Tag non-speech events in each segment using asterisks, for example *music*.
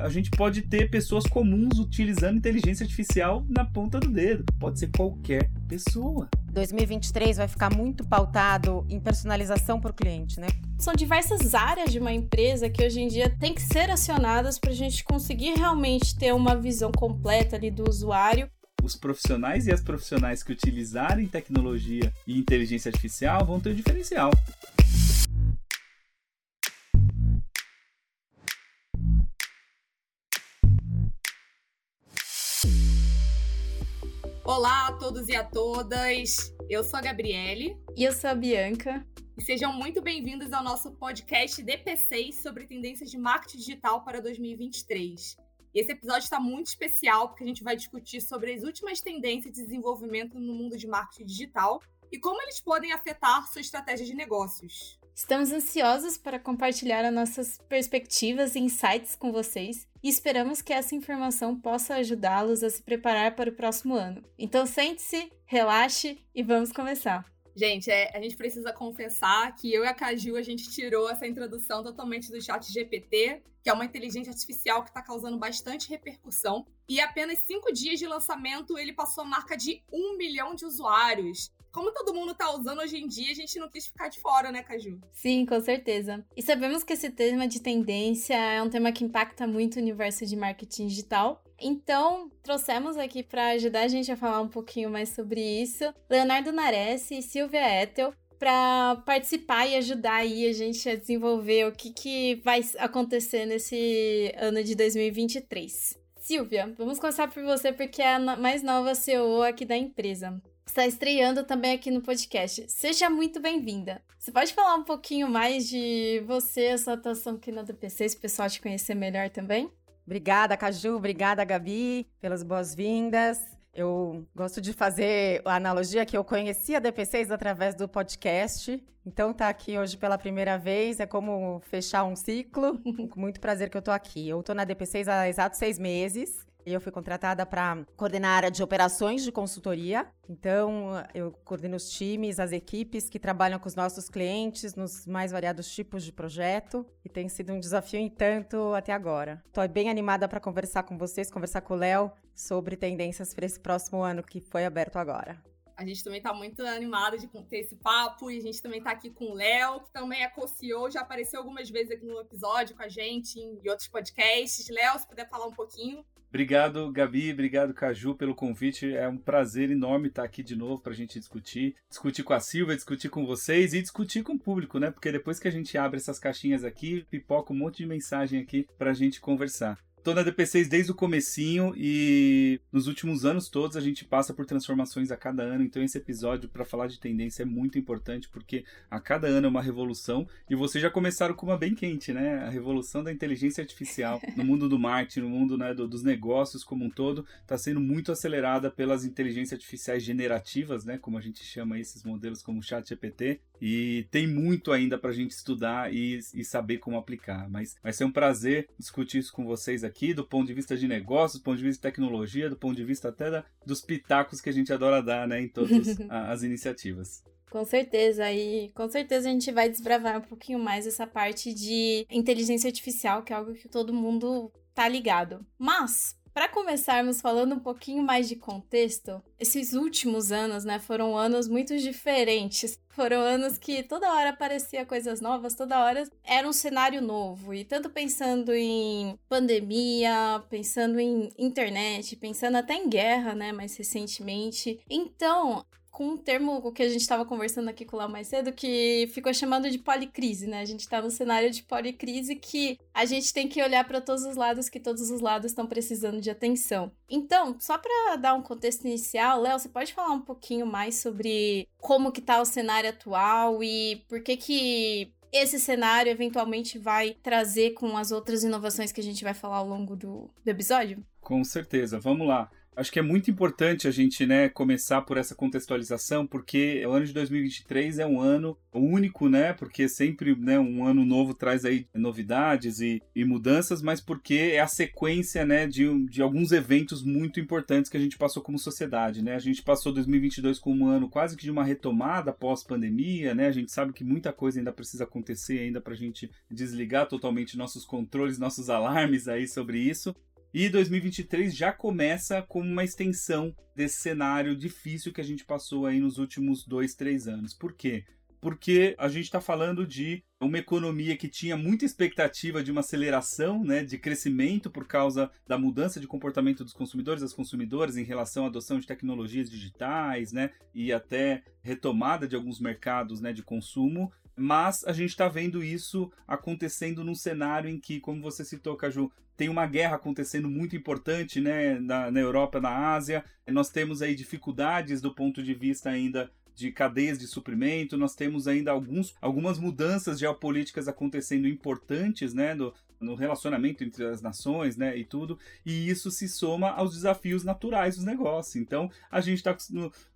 a gente pode ter pessoas comuns utilizando inteligência artificial na ponta do dedo. Pode ser qualquer pessoa. 2023 vai ficar muito pautado em personalização para o cliente, né? São diversas áreas de uma empresa que hoje em dia tem que ser acionadas para a gente conseguir realmente ter uma visão completa ali do usuário os profissionais e as profissionais que utilizarem tecnologia e inteligência artificial vão ter um diferencial. Olá a todos e a todas. Eu sou a Gabriele. E eu sou a Bianca. E sejam muito bem-vindos ao nosso podcast DP6 sobre tendências de marketing digital para 2023. Esse episódio está muito especial porque a gente vai discutir sobre as últimas tendências de desenvolvimento no mundo de marketing digital e como eles podem afetar sua estratégia de negócios. Estamos ansiosos para compartilhar as nossas perspectivas e insights com vocês e esperamos que essa informação possa ajudá-los a se preparar para o próximo ano. Então sente-se, relaxe e vamos começar. Gente, é, a gente precisa confessar que eu e a Caju, a gente tirou essa introdução totalmente do chat GPT, que é uma inteligência artificial que está causando bastante repercussão. E apenas cinco dias de lançamento, ele passou a marca de um milhão de usuários como todo mundo tá usando hoje em dia, a gente não quis ficar de fora, né, Caju? Sim, com certeza. E sabemos que esse tema de tendência é um tema que impacta muito o universo de marketing digital. Então, trouxemos aqui para ajudar a gente a falar um pouquinho mais sobre isso, Leonardo Nares e Silvia Ethel, para participar e ajudar aí a gente a desenvolver o que, que vai acontecer nesse ano de 2023. Silvia, vamos começar por você porque é a mais nova CEO aqui da empresa está estreando também aqui no podcast. Seja muito bem-vinda. Você pode falar um pouquinho mais de você, a sua atuação aqui na DPC, se o pessoal te conhecer melhor também? Obrigada, Caju. Obrigada, Gabi, pelas boas-vindas. Eu gosto de fazer a analogia que eu conheci a DP6 através do podcast. Então, tá aqui hoje pela primeira vez é como fechar um ciclo. *laughs* Com muito prazer que eu tô aqui. Eu tô na DP6 há exatos seis meses. Eu fui contratada para coordenar a área de operações de consultoria. Então, eu coordeno os times, as equipes que trabalham com os nossos clientes nos mais variados tipos de projeto. E tem sido um desafio em tanto até agora. Estou bem animada para conversar com vocês, conversar com o Léo sobre tendências para esse próximo ano que foi aberto agora. A gente também está muito animado de ter esse papo e a gente também está aqui com o Léo, que também é co-CEO, já apareceu algumas vezes aqui no episódio com a gente em outros podcasts. Léo, se puder falar um pouquinho. Obrigado, Gabi, obrigado, Caju, pelo convite. É um prazer enorme estar aqui de novo para a gente discutir. Discutir com a Silvia, discutir com vocês e discutir com o público, né? Porque depois que a gente abre essas caixinhas aqui, pipoca um monte de mensagem aqui para a gente conversar. Tô na DP6 desde o comecinho e nos últimos anos todos a gente passa por transformações a cada ano, então esse episódio para falar de tendência é muito importante porque a cada ano é uma revolução e vocês já começaram com uma bem quente, né? A revolução da inteligência artificial *laughs* no mundo do marketing, no mundo né, do, dos negócios como um todo, está sendo muito acelerada pelas inteligências artificiais generativas, né? Como a gente chama esses modelos como o ChatGPT e tem muito ainda para a gente estudar e, e saber como aplicar, mas vai ser um prazer discutir isso com vocês aqui do ponto de vista de negócios, do ponto de vista de tecnologia, do ponto de vista até da, dos pitacos que a gente adora dar, né, em todas *laughs* as iniciativas. Com certeza, e com certeza a gente vai desbravar um pouquinho mais essa parte de inteligência artificial, que é algo que todo mundo tá ligado. Mas, para começarmos falando um pouquinho mais de contexto, esses últimos anos, né, foram anos muito diferentes. *laughs* Foram anos que toda hora aparecia coisas novas, toda hora era um cenário novo. E tanto pensando em pandemia, pensando em internet, pensando até em guerra, né, mais recentemente. Então, com um termo que a gente estava conversando aqui com o Léo mais cedo, que ficou chamado de policrise, né? A gente está no cenário de policrise que a gente tem que olhar para todos os lados, que todos os lados estão precisando de atenção. Então, só para dar um contexto inicial, Léo, você pode falar um pouquinho mais sobre como que tá o cenário atual e por que que esse cenário eventualmente vai trazer com as outras inovações que a gente vai falar ao longo do, do episódio? Com certeza, vamos lá. Acho que é muito importante a gente né, começar por essa contextualização, porque o ano de 2023 é um ano único, né? Porque sempre né, um ano novo traz aí novidades e, e mudanças, mas porque é a sequência né, de, de alguns eventos muito importantes que a gente passou como sociedade. Né? A gente passou 2022 como um ano quase que de uma retomada pós-pandemia, né? A gente sabe que muita coisa ainda precisa acontecer ainda para a gente desligar totalmente nossos controles, nossos alarmes aí sobre isso. E 2023 já começa como uma extensão desse cenário difícil que a gente passou aí nos últimos dois, três anos. Por quê? Porque a gente está falando de uma economia que tinha muita expectativa de uma aceleração né, de crescimento por causa da mudança de comportamento dos consumidores, das consumidoras em relação à adoção de tecnologias digitais né, e até retomada de alguns mercados né, de consumo. Mas a gente está vendo isso acontecendo num cenário em que, como você citou, Caju, tem uma guerra acontecendo muito importante né, na, na Europa, na Ásia. Nós temos aí dificuldades do ponto de vista ainda de cadeias de suprimento, nós temos ainda alguns, algumas mudanças geopolíticas acontecendo importantes, né, no relacionamento entre as nações, né, e tudo, e isso se soma aos desafios naturais dos negócios. Então, a gente está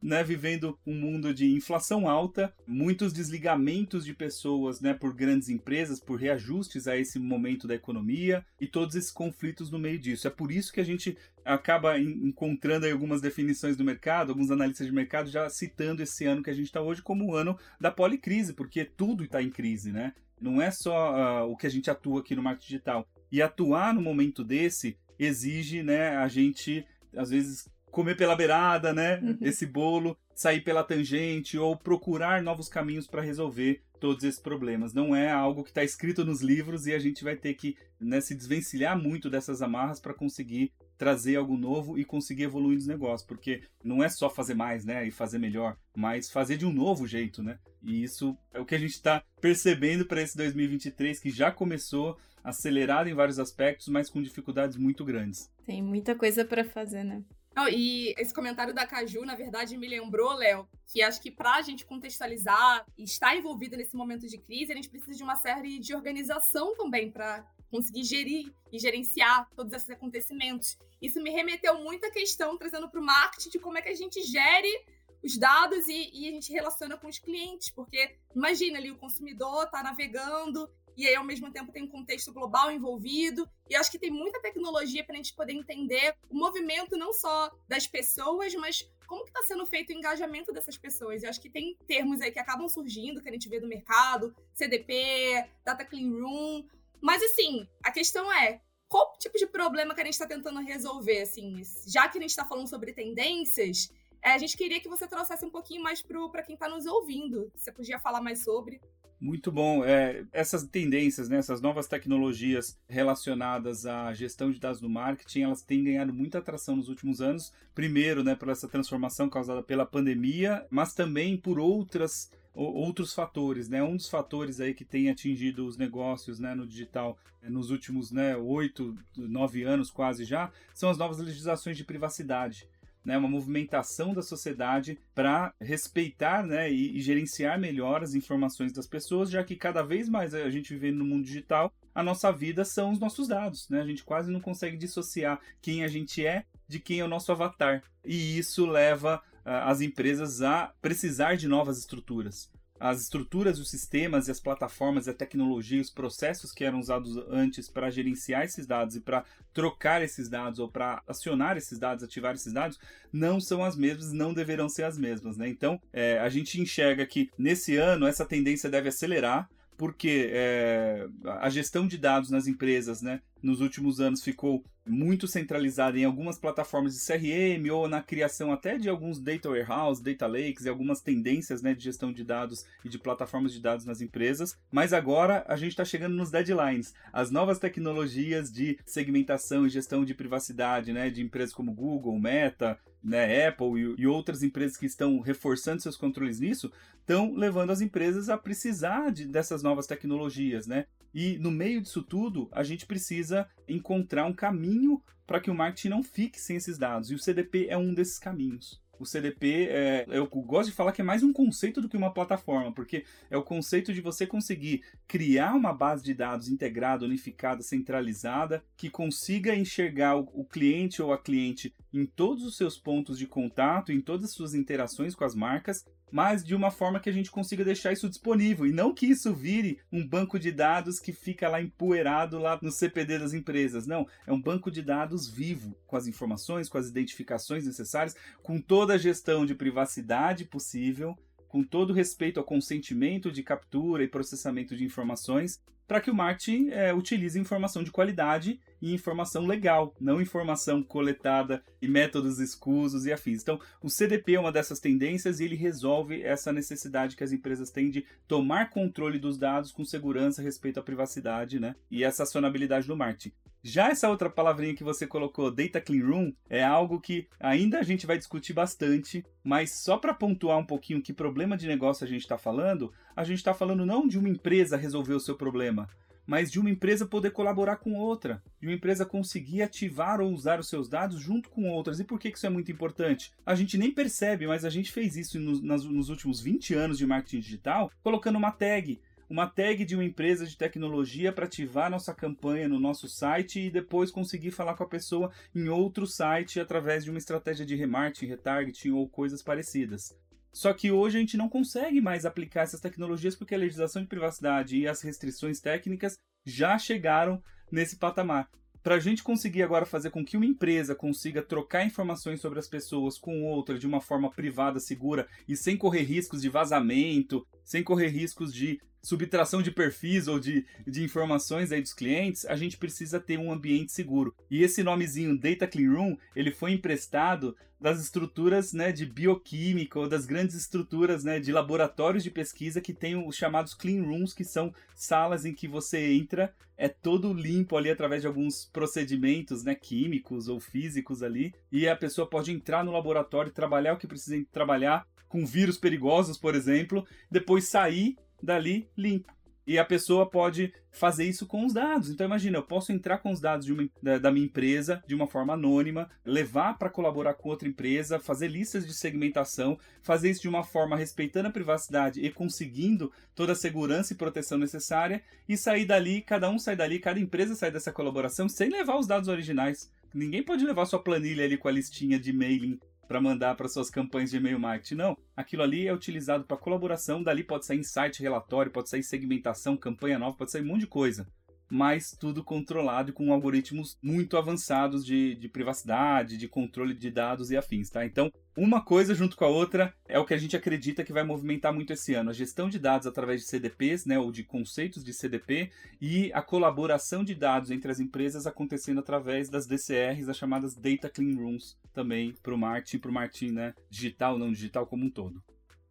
né, vivendo um mundo de inflação alta, muitos desligamentos de pessoas, né, por grandes empresas, por reajustes a esse momento da economia e todos esses conflitos no meio disso. É por isso que a gente acaba encontrando algumas definições do mercado, alguns analistas de mercado já citando esse ano que a gente está hoje como o ano da policrise, porque tudo está em crise, né? Não é só uh, o que a gente atua aqui no marketing digital. E atuar no momento desse exige, né, a gente às vezes comer pela beirada, né, uhum. esse bolo, sair pela tangente ou procurar novos caminhos para resolver todos esses problemas. Não é algo que está escrito nos livros e a gente vai ter que né, se desvencilhar muito dessas amarras para conseguir trazer algo novo e conseguir evoluir nos negócios, porque não é só fazer mais, né, e fazer melhor, mas fazer de um novo jeito, né? E isso é o que a gente está percebendo para esse 2023 que já começou acelerado em vários aspectos, mas com dificuldades muito grandes. Tem muita coisa para fazer, né? Não, e esse comentário da Caju, na verdade, me lembrou, Léo, que acho que para a gente contextualizar e estar envolvida nesse momento de crise, a gente precisa de uma série de organização também para conseguir gerir e gerenciar todos esses acontecimentos. Isso me remeteu muito à questão, trazendo para o marketing, de como é que a gente gere os dados e, e, a gente relaciona com os clientes, porque imagina ali o consumidor está navegando e aí ao mesmo tempo tem um contexto global envolvido. E acho que tem muita tecnologia para a gente poder entender o movimento não só das pessoas, mas como que está sendo feito o engajamento dessas pessoas. Eu acho que tem termos aí que acabam surgindo, que a gente vê do mercado, CDP, Data Clean Room, mas assim, a questão é qual tipo de problema que a gente está tentando resolver, assim, já que a gente está falando sobre tendências, é, a gente queria que você trouxesse um pouquinho mais para quem está nos ouvindo. Você podia falar mais sobre? Muito bom. É, essas tendências, né, essas novas tecnologias relacionadas à gestão de dados no marketing, elas têm ganhado muita atração nos últimos anos. Primeiro, né, por essa transformação causada pela pandemia, mas também por outras outros fatores, né? Um dos fatores aí que tem atingido os negócios, né, no digital eh, nos últimos, né, oito, nove anos quase já, são as novas legislações de privacidade. Né, uma movimentação da sociedade para respeitar né, e, e, gerenciar melhor as informações das pessoas, já que cada vez mais a gente vivendo no mundo digital, a nossa vida são os nossos dados. Né? A gente quase não consegue dissociar quem a gente é de quem é o nosso avatar. E isso leva as empresas a precisar de novas estruturas. As estruturas, os sistemas e as plataformas, a tecnologia, os processos que eram usados antes para gerenciar esses dados e para trocar esses dados ou para acionar esses dados, ativar esses dados, não são as mesmas, não deverão ser as mesmas. Né? Então, é, a gente enxerga que nesse ano essa tendência deve acelerar, porque é, a gestão de dados nas empresas, né, nos últimos anos ficou muito centralizada em algumas plataformas de CRM ou na criação até de alguns data warehouse, data lakes e algumas tendências né, de gestão de dados e de plataformas de dados nas empresas. Mas agora a gente está chegando nos deadlines. As novas tecnologias de segmentação e gestão de privacidade né, de empresas como Google, Meta, né, Apple e, e, outras empresas que estão reforçando seus controles nisso, estão levando as empresas a precisar de, dessas novas tecnologias, né? E no meio disso tudo, a gente precisa encontrar um caminho para que o marketing não fique sem esses dados. E o CDP é um desses caminhos. o CDP, é, eu gosto de falar que é mais um conceito do que uma plataforma, porque é o conceito de você conseguir criar uma base de dados integrada, unificada, centralizada, que consiga enxergar o, o cliente ou a cliente em todos os seus pontos de contato, em todas as suas interações com as marcas, mas de uma forma que a gente consiga deixar isso disponível e não que isso vire um banco de dados que fica lá empoeirado lá no CPD das empresas. Não, é um banco de dados vivo, com as informações, com as identificações necessárias, com toda a gestão de privacidade possível, com todo respeito ao consentimento de captura e processamento de informações para que o marketing é, utilize informação de qualidade informação legal, não informação coletada e métodos escusos e afins. Então, o CDP é uma dessas tendências e ele resolve essa necessidade que as empresas têm de tomar controle dos dados com segurança, respeito à privacidade, né? E essa acionabilidade do marketing. Já essa outra palavrinha que você colocou, Data Clean Room, é algo que ainda a gente vai discutir bastante, mas só para pontuar um pouquinho que problema de negócio a gente está falando, a gente está falando não de uma empresa resolver o seu problema, mas de uma empresa poder colaborar com outra, de uma empresa conseguir ativar ou usar os seus dados junto com outras. E por que isso é muito importante? A gente nem percebe, mas a gente fez isso nos, nos últimos 20 anos de marketing digital, colocando uma tag uma tag de uma empresa de tecnologia para ativar nossa campanha no nosso site e depois conseguir falar com a pessoa em outro site através de uma estratégia de remarketing, retargeting ou coisas parecidas. Só que hoje a gente não consegue mais aplicar essas tecnologias porque a legislação de privacidade e as restrições técnicas já chegaram nesse patamar. Para a gente conseguir agora fazer com que uma empresa consiga trocar informações sobre as pessoas com outra de uma forma privada, segura e sem correr riscos de vazamento, sem correr riscos de subtração de perfis ou de, de informações aí dos clientes, a gente precisa ter um ambiente seguro. E esse nomezinho Data Clean Room, ele foi emprestado das estruturas né, de bioquímica ou das grandes estruturas né, de laboratórios de pesquisa que tem os chamados clean rooms, que são salas em que você entra, é todo limpo ali através de alguns procedimentos né, químicos ou físicos ali, e a pessoa pode entrar no laboratório, trabalhar o que precisa trabalhar, com vírus perigosos, por exemplo, depois sair dali limpo. E a pessoa pode fazer isso com os dados. Então imagina, eu posso entrar com os dados uma, da, da, minha empresa de uma forma anônima, levar para colaborar com outra empresa, fazer listas de segmentação, fazer isso de uma forma respeitando a privacidade e conseguindo toda a segurança e proteção necessária e sair dali, cada um sai dali, cada empresa sai dessa colaboração sem levar os dados originais. Ninguém pode levar sua planilha ali com a listinha de mailing para mandar para suas campanhas de e-mail marketing. Não, aquilo ali é utilizado para colaboração, dali pode sair insight, relatório, pode sair segmentação, campanha nova, pode sair um monte de coisa mas tudo controlado com algoritmos muito avançados de, de privacidade, de controle de dados e afins, tá? Então, uma coisa junto com a outra é o que a gente acredita que vai movimentar muito esse ano: a gestão de dados através de CDPs, né, ou de conceitos de CDP, e a colaboração de dados entre as empresas acontecendo através das DCRs, as chamadas Data Clean Rooms, também para o marketing, para o marketing né, digital, não digital como um todo.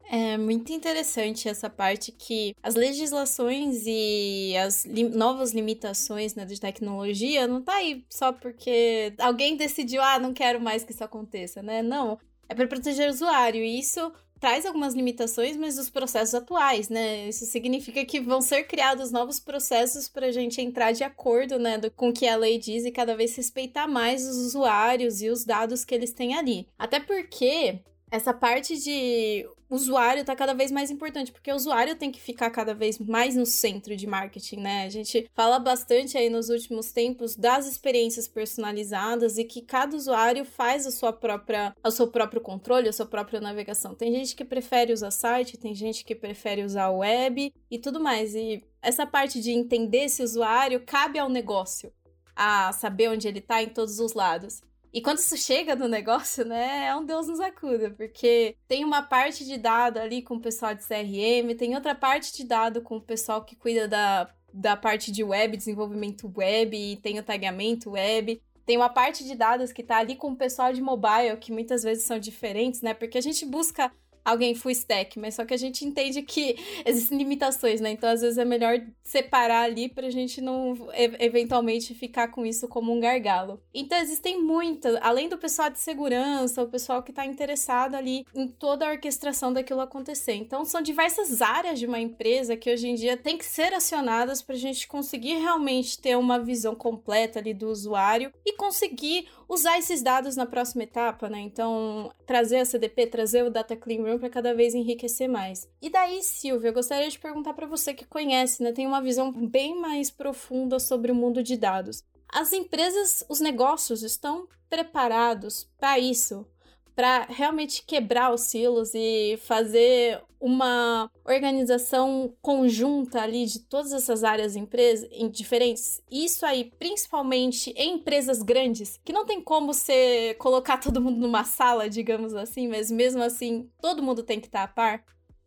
É muito interessante essa parte que as legislações e as li novas limitações né, de tecnologia não tá aí só porque alguém decidiu, ah, não quero mais que isso aconteça, né? Não, é para proteger o usuário. E isso traz algumas limitações, mas os processos atuais, né? Isso significa que vão ser criados novos processos para a gente entrar de acordo, né, do, com o que a lei diz e cada vez respeitar mais os usuários e os dados que eles têm ali. Até porque essa parte de usuário tá cada vez mais importante, porque o usuário tem que ficar cada vez mais no centro de marketing, né? A gente fala bastante aí nos últimos tempos das experiências personalizadas e que cada usuário faz a sua própria, o seu próprio controle, a sua própria navegação. Tem gente que prefere usar site, tem gente que prefere usar web e tudo mais. E essa parte de entender esse usuário cabe ao negócio a saber onde ele tá em todos os lados. E quando isso chega no negócio, né, é um Deus nos acuda, porque tem uma parte de dado ali com o pessoal de CRM, tem outra parte de dado com o pessoal que cuida da, da parte de web, desenvolvimento web, tem o tagamento web. Tem uma parte de dados que tá ali com o pessoal de mobile, que muitas vezes são diferentes, né? Porque a gente busca alguém full stack, mas só que a gente entende que *laughs* existem limitações, né? Então, às vezes é melhor separar ali pra gente não eventualmente ficar com isso como um gargalo. Então, existem muitas, além do pessoal de segurança, o pessoal que tá interessado ali em toda a orquestração daquilo acontecer. Então, são diversas áreas de uma empresa que hoje em dia tem que ser acionadas pra gente conseguir realmente ter uma visão completa ali do usuário e conseguir usar esses dados na próxima etapa, né? Então, trazer a CDP, trazer o Data Clean Room para cada vez enriquecer mais. E daí, Silvia, eu gostaria de perguntar para você que conhece, né, tem uma visão bem mais profunda sobre o mundo de dados. As empresas, os negócios estão preparados para isso? Para realmente quebrar os silos e fazer uma organização conjunta ali de todas essas áreas empresas em diferentes. Isso aí, principalmente em empresas grandes, que não tem como você colocar *laughs* todo mundo numa sala, digamos assim, mas mesmo assim, todo mundo tem que estar a par.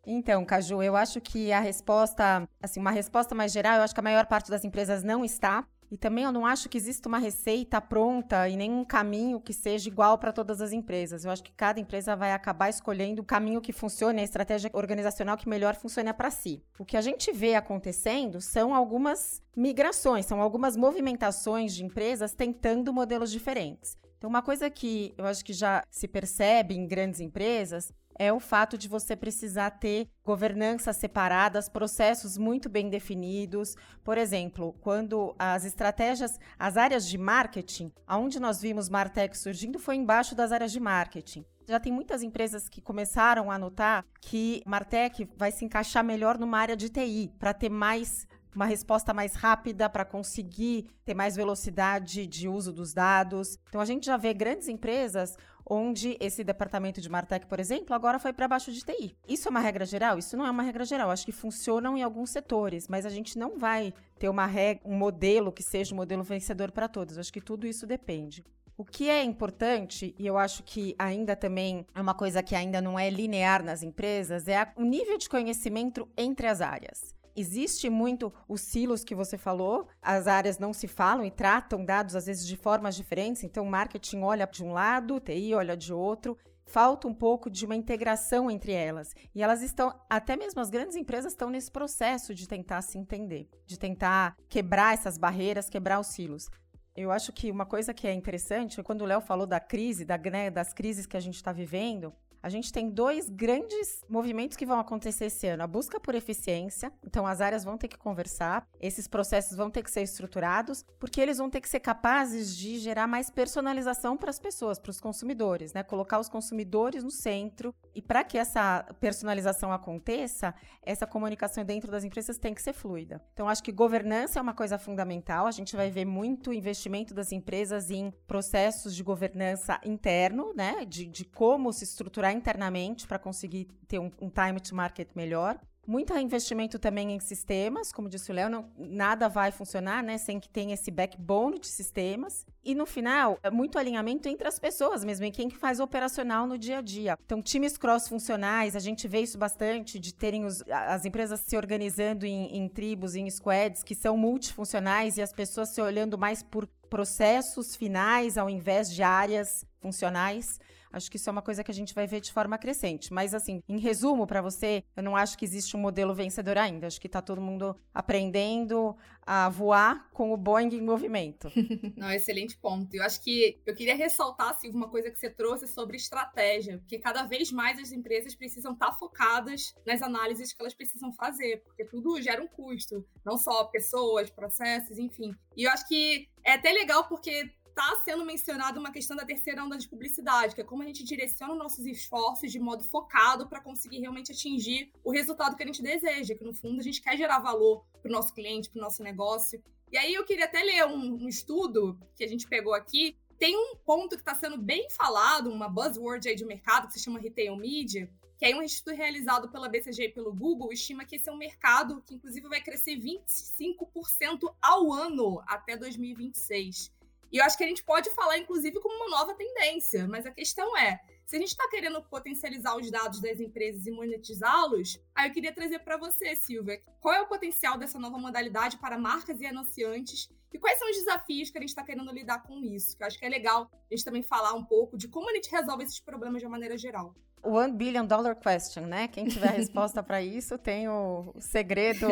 Então, Caju, eu acho que a resposta, assim, uma resposta mais geral, eu acho que a maior parte das empresas não está. E também eu não acho que exista uma receita pronta e nenhum caminho que seja igual para todas as empresas. Eu acho que cada empresa vai acabar escolhendo o caminho que funcione, a estratégia organizacional que melhor funcione para si. O que a gente vê acontecendo são algumas migrações, são algumas movimentações de empresas tentando modelos diferentes. Então, uma coisa que eu acho que já se percebe em grandes empresas é o fato de você precisar ter governanças separadas, processos muito bem definidos. Por exemplo, quando as estratégias, as áreas de marketing, aonde nós vimos Martech surgindo foi embaixo das áreas de marketing. Já tem muitas empresas que começaram a notar que Martech vai se encaixar melhor numa área de TI, para ter mais uma resposta mais rápida para conseguir ter mais velocidade de uso dos dados. Então a gente já vê grandes empresas onde esse departamento de Martech, por exemplo, agora foi para baixo de TI. Isso é uma regra geral? Isso não é uma regra geral. Acho que funcionam em alguns setores, mas a gente não vai ter uma regra, um modelo que seja um modelo vencedor para todos. Acho que tudo isso depende. O que é importante, e eu acho que ainda também é uma coisa que ainda não é linear nas empresas, é o nível de conhecimento entre as áreas. Existe muito os silos que você falou, as áreas não se falam e tratam dados às vezes de formas diferentes, então o marketing olha de um lado, o TI olha de outro. Falta um pouco de uma integração entre elas. E elas estão, até mesmo as grandes empresas estão nesse processo de tentar se entender, de tentar quebrar essas barreiras, quebrar os silos. Eu acho que uma coisa que é interessante, quando o Léo falou da crise, da, né, das crises que a gente está vivendo, a gente tem dois grandes movimentos que vão acontecer esse ano: a busca por eficiência, então as áreas vão ter que conversar, esses processos vão ter que ser estruturados, porque eles vão ter que ser capazes de gerar mais personalização para as pessoas, para os consumidores, né? Colocar os consumidores no centro. E para que essa personalização aconteça, essa comunicação dentro das empresas tem que ser fluida. Então, acho que governança é uma coisa fundamental. A gente vai ver muito investimento das empresas em processos de governança interno, né? De, de como se estruturar internamente para conseguir ter um, um time to market melhor. Muito investimento também em sistemas, como disse o Léo, nada vai funcionar né, sem que tenha esse backbone de sistemas. E no final, é muito alinhamento entre as pessoas mesmo, em quem faz operacional no dia a dia. Então, times cross-funcionais, a gente vê isso bastante, de terem os, as empresas se organizando em, em tribos, em squads, que são multifuncionais e as pessoas se olhando mais por processos finais ao invés de áreas funcionais. Acho que isso é uma coisa que a gente vai ver de forma crescente. Mas, assim, em resumo, para você, eu não acho que existe um modelo vencedor ainda. Acho que está todo mundo aprendendo a voar com o Boeing em movimento. *laughs* Não, excelente ponto. Eu acho que eu queria ressaltar assim, uma coisa que você trouxe sobre estratégia, porque cada vez mais as empresas precisam estar tá focadas nas análises que elas precisam fazer, porque tudo gera um custo, não só pessoas, processos, enfim. E eu acho que é até legal porque está sendo mencionada uma questão da terceira onda de publicidade, que é como a gente direciona nossos esforços de modo focado para conseguir realmente atingir o resultado que a gente deseja, que no fundo a gente quer gerar valor para o nosso cliente, para o nosso negócio. E aí eu queria até ler um, um estudo que a gente pegou aqui. Tem um ponto que está sendo bem falado, uma buzzword aí de mercado que se chama retail media, que é um estudo realizado pela BCG e pelo Google, estima que esse é um mercado que, inclusive, vai crescer 25% ao ano até 2026. E eu acho que a gente pode falar, inclusive, como uma nova tendência, mas a questão é: se a gente está querendo potencializar os dados das empresas e monetizá-los, aí eu queria trazer para você, Silvia, qual é o potencial dessa nova modalidade para marcas e anunciantes e quais são os desafios que a gente está querendo lidar com isso? Que eu acho que é legal a gente também falar um pouco de como a gente resolve esses problemas de uma maneira geral. One Billion Dollar Question, né? Quem tiver a resposta para isso *laughs* tem o, segredo.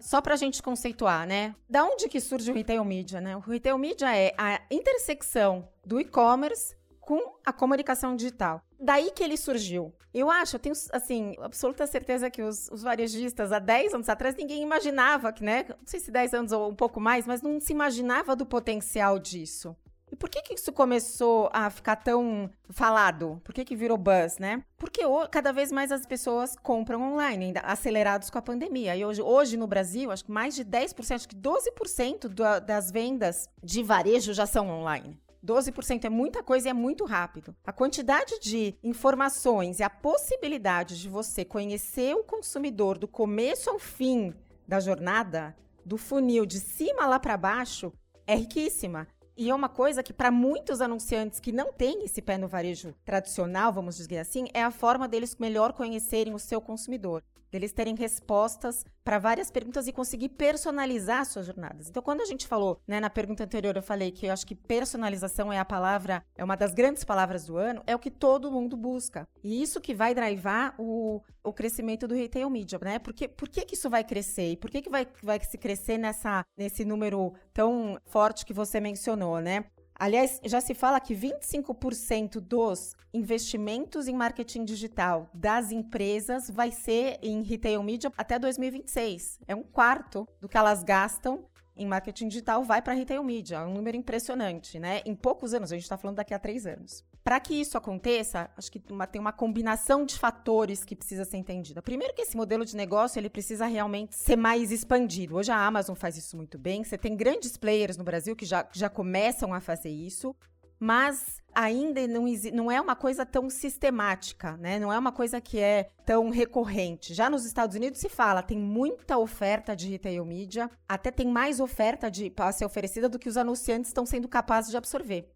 Só para a gente conceituar, né? Da onde que surge o retail media, né? O retail media é a intersecção do e-commerce com a comunicação digital. Daí que ele surgiu. Eu acho, eu tenho, assim, absoluta certeza que os, os, varejistas, há 10 anos atrás, ninguém imaginava que, né? Não sei se 10 anos ou um pouco mais, mas não se imaginava do potencial disso. Por que, que isso começou a ficar tão falado? Por que, que virou buzz, né? Porque cada vez mais as pessoas compram online, ainda acelerados com a pandemia. E hoje, hoje no Brasil, acho que mais de 10%, acho que 12% do, das vendas de varejo já são online. 12% é muita coisa e é muito rápido. A quantidade de informações e a possibilidade de você conhecer o consumidor do começo ao fim da jornada, do funil de cima lá para baixo, é riquíssima. E é uma coisa que, para muitos anunciantes que não têm esse pé no varejo tradicional, vamos dizer assim, é a forma deles melhor conhecerem o seu consumidor deles terem respostas para várias perguntas e conseguir personalizar suas jornadas. Então, quando a gente falou, né, na pergunta anterior, eu falei que eu acho que personalização é a palavra, é uma das grandes palavras do ano, é o que todo mundo busca. E isso que vai drivar o, o crescimento do retail media, né? Porque, por que, que isso vai crescer? E por que, que vai, vai se crescer nessa, nesse número tão forte que você mencionou, né? Aliás, já se fala que 25% dos investimentos em marketing digital das empresas vai ser em retail media até 2026. É um quarto do que elas gastam em marketing digital vai para retail media. É um número impressionante, né? Em poucos anos, a gente está falando daqui a três anos. Para que isso aconteça, acho que uma, tem uma combinação de fatores que precisa ser entendida. Primeiro que esse modelo de negócio ele precisa realmente ser mais expandido. Hoje a Amazon faz isso muito bem. Você tem grandes players no Brasil que já, já começam a fazer isso mas ainda não, não é uma coisa tão sistemática, né? Não é uma coisa que é tão recorrente. Já nos Estados Unidos se fala, tem muita oferta de retail media, até tem mais oferta de para ser oferecida do que os anunciantes estão sendo capazes de absorver.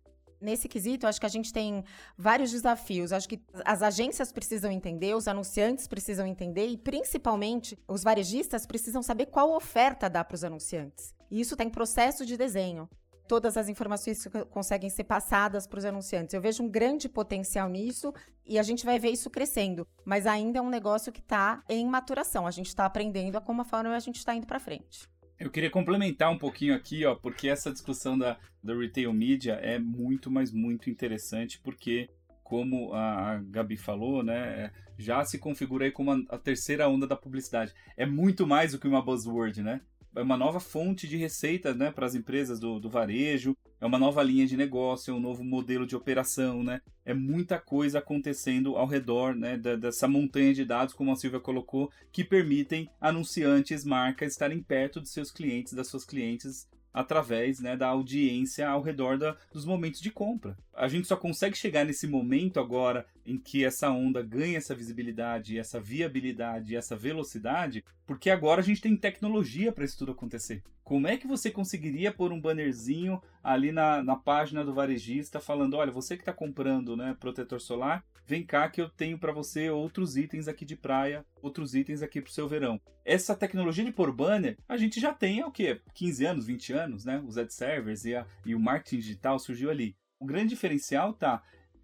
Nesse quesito, acho que a gente tem vários desafios. Acho que as agências precisam entender, os anunciantes precisam entender e, principalmente, os varejistas precisam saber qual oferta dá para os anunciantes. E isso está em processo de desenho todas as informações conseguem ser passadas para os anunciantes. Eu vejo um grande potencial nisso e a gente vai ver isso crescendo, mas ainda é um negócio que está em maturação. A gente está aprendendo a como forma a gente está indo para frente. Eu queria complementar um pouquinho aqui, ó, porque essa discussão da, da retail media é muito, mas muito interessante, porque como a Gabi falou, né, já se configura aí como a, a terceira onda da publicidade. É muito mais do que uma buzzword, né? é uma nova fonte de receita né, para as empresas do, do varejo, é uma nova linha de negócio, é um novo modelo de operação, né? É muita coisa acontecendo ao redor né, da, dessa montanha de dados, como a Silvia colocou, que permitem anunciantes, marcas estarem perto dos seus clientes, das suas clientes, através né, da audiência ao redor da, dos momentos de compra. A gente só consegue chegar nesse momento agora em que essa onda ganha essa visibilidade, essa viabilidade, essa velocidade, porque agora a gente tem tecnologia para isso tudo acontecer. Como é que você conseguiria pôr um bannerzinho ali na, na página do varejista falando, olha, você que está comprando né, protetor solar, vem cá que eu tenho para você outros itens aqui de praia, outros itens aqui para o seu verão. Essa tecnologia de pôr banner, a gente já tem há o quê? 15 anos, 20 anos, né? Os ad servers e, a, e o marketing digital surgiu ali. O grande diferencial tá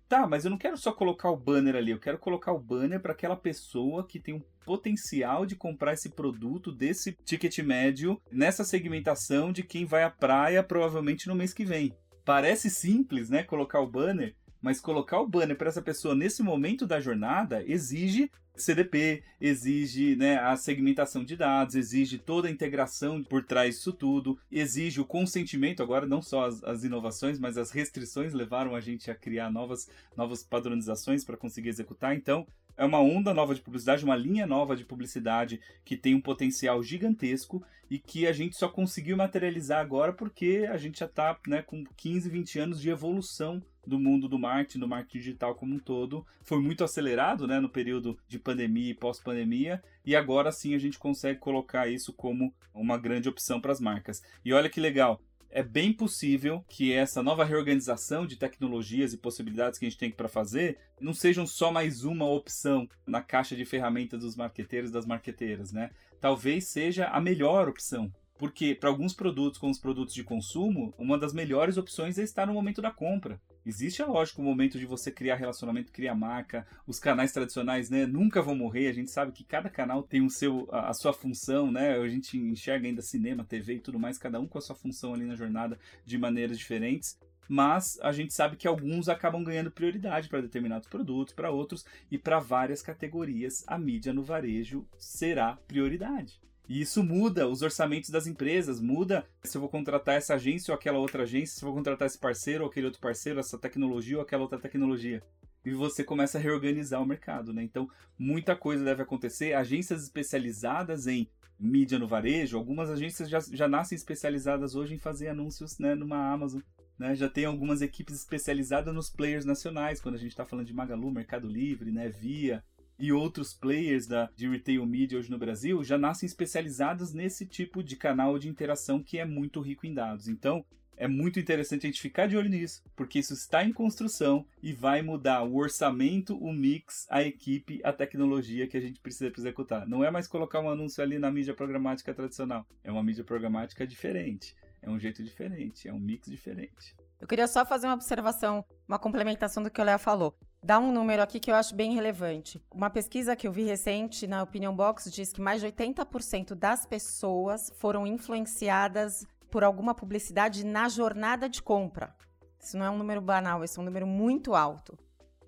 Tá, mas eu não quero só colocar o banner ali, eu quero colocar o banner para aquela pessoa que tem um potencial de comprar esse produto desse ticket médio nessa segmentação de quem vai à praia provavelmente no mês que vem. Parece simples, né, colocar o banner, mas colocar o banner para essa pessoa nesse momento da jornada exige CDP, exige né, a segmentação de dados, exige toda a integração por trás disso tudo, exige o consentimento. Agora, não só as, as inovações, mas as restrições levaram a gente a criar novas, novas padronizações para conseguir executar. Então, é uma onda nova de publicidade, uma linha nova de publicidade que tem um potencial gigantesco e que a gente só conseguiu materializar agora porque a gente já está né, com 15, 20 anos de evolução do mundo do marketing, do marketing digital como um todo. Foi muito acelerado né, no período de pandemia e pós-pandemia, e agora sim a gente consegue colocar isso como uma grande opção para as marcas. E olha que legal, é bem possível que essa nova reorganização de tecnologias e possibilidades que a gente tem para fazer não sejam só mais uma opção na caixa de ferramentas dos marqueteiros e das marqueteiras, né? Talvez seja a melhor opção. Porque para alguns produtos, como os produtos de consumo, uma das melhores opções é estar no momento da compra. Existe, é lógico, o momento de você criar relacionamento, criar marca. Os canais tradicionais, né, nunca vão morrer. A gente sabe que cada canal tem o seu, a, a, sua função, né? A gente enxerga ainda cinema, TV e tudo mais, cada um com a sua função ali na jornada de maneiras diferentes. Mas a gente sabe que alguns acabam ganhando prioridade para determinados produtos, para outros e para várias categorias. A mídia no varejo será prioridade. E isso muda os orçamentos das empresas, muda se eu vou contratar essa agência ou aquela outra agência, se eu vou contratar esse parceiro ou aquele outro parceiro, essa tecnologia ou aquela outra tecnologia. E você começa a reorganizar o mercado, né? Então, muita coisa deve acontecer. Agências especializadas em mídia no varejo, algumas agências já, já nascem especializadas hoje em fazer anúncios né, numa Amazon. Né? Já tem algumas equipes especializadas nos players nacionais, quando a gente está falando de Magalu, Mercado Livre, né, Via, e outros players da, de retail media hoje no Brasil já nascem especializados nesse tipo de canal de interação que é muito rico em dados. Então, é muito interessante a gente ficar de olho nisso, porque isso está em construção e vai mudar o orçamento, o mix, a equipe, a tecnologia que a gente precisa executar. Não é mais colocar um anúncio ali na mídia programática tradicional, é uma mídia programática diferente, é um jeito diferente, é um mix diferente. Eu queria só fazer uma observação, uma complementação do que o Léo falou dar um número aqui que eu acho bem relevante. Uma pesquisa que eu vi recente na Opinion Box diz que mais de 80% das pessoas foram influenciadas por alguma publicidade na jornada de compra. Isso não é um número banal, esse é um número muito alto.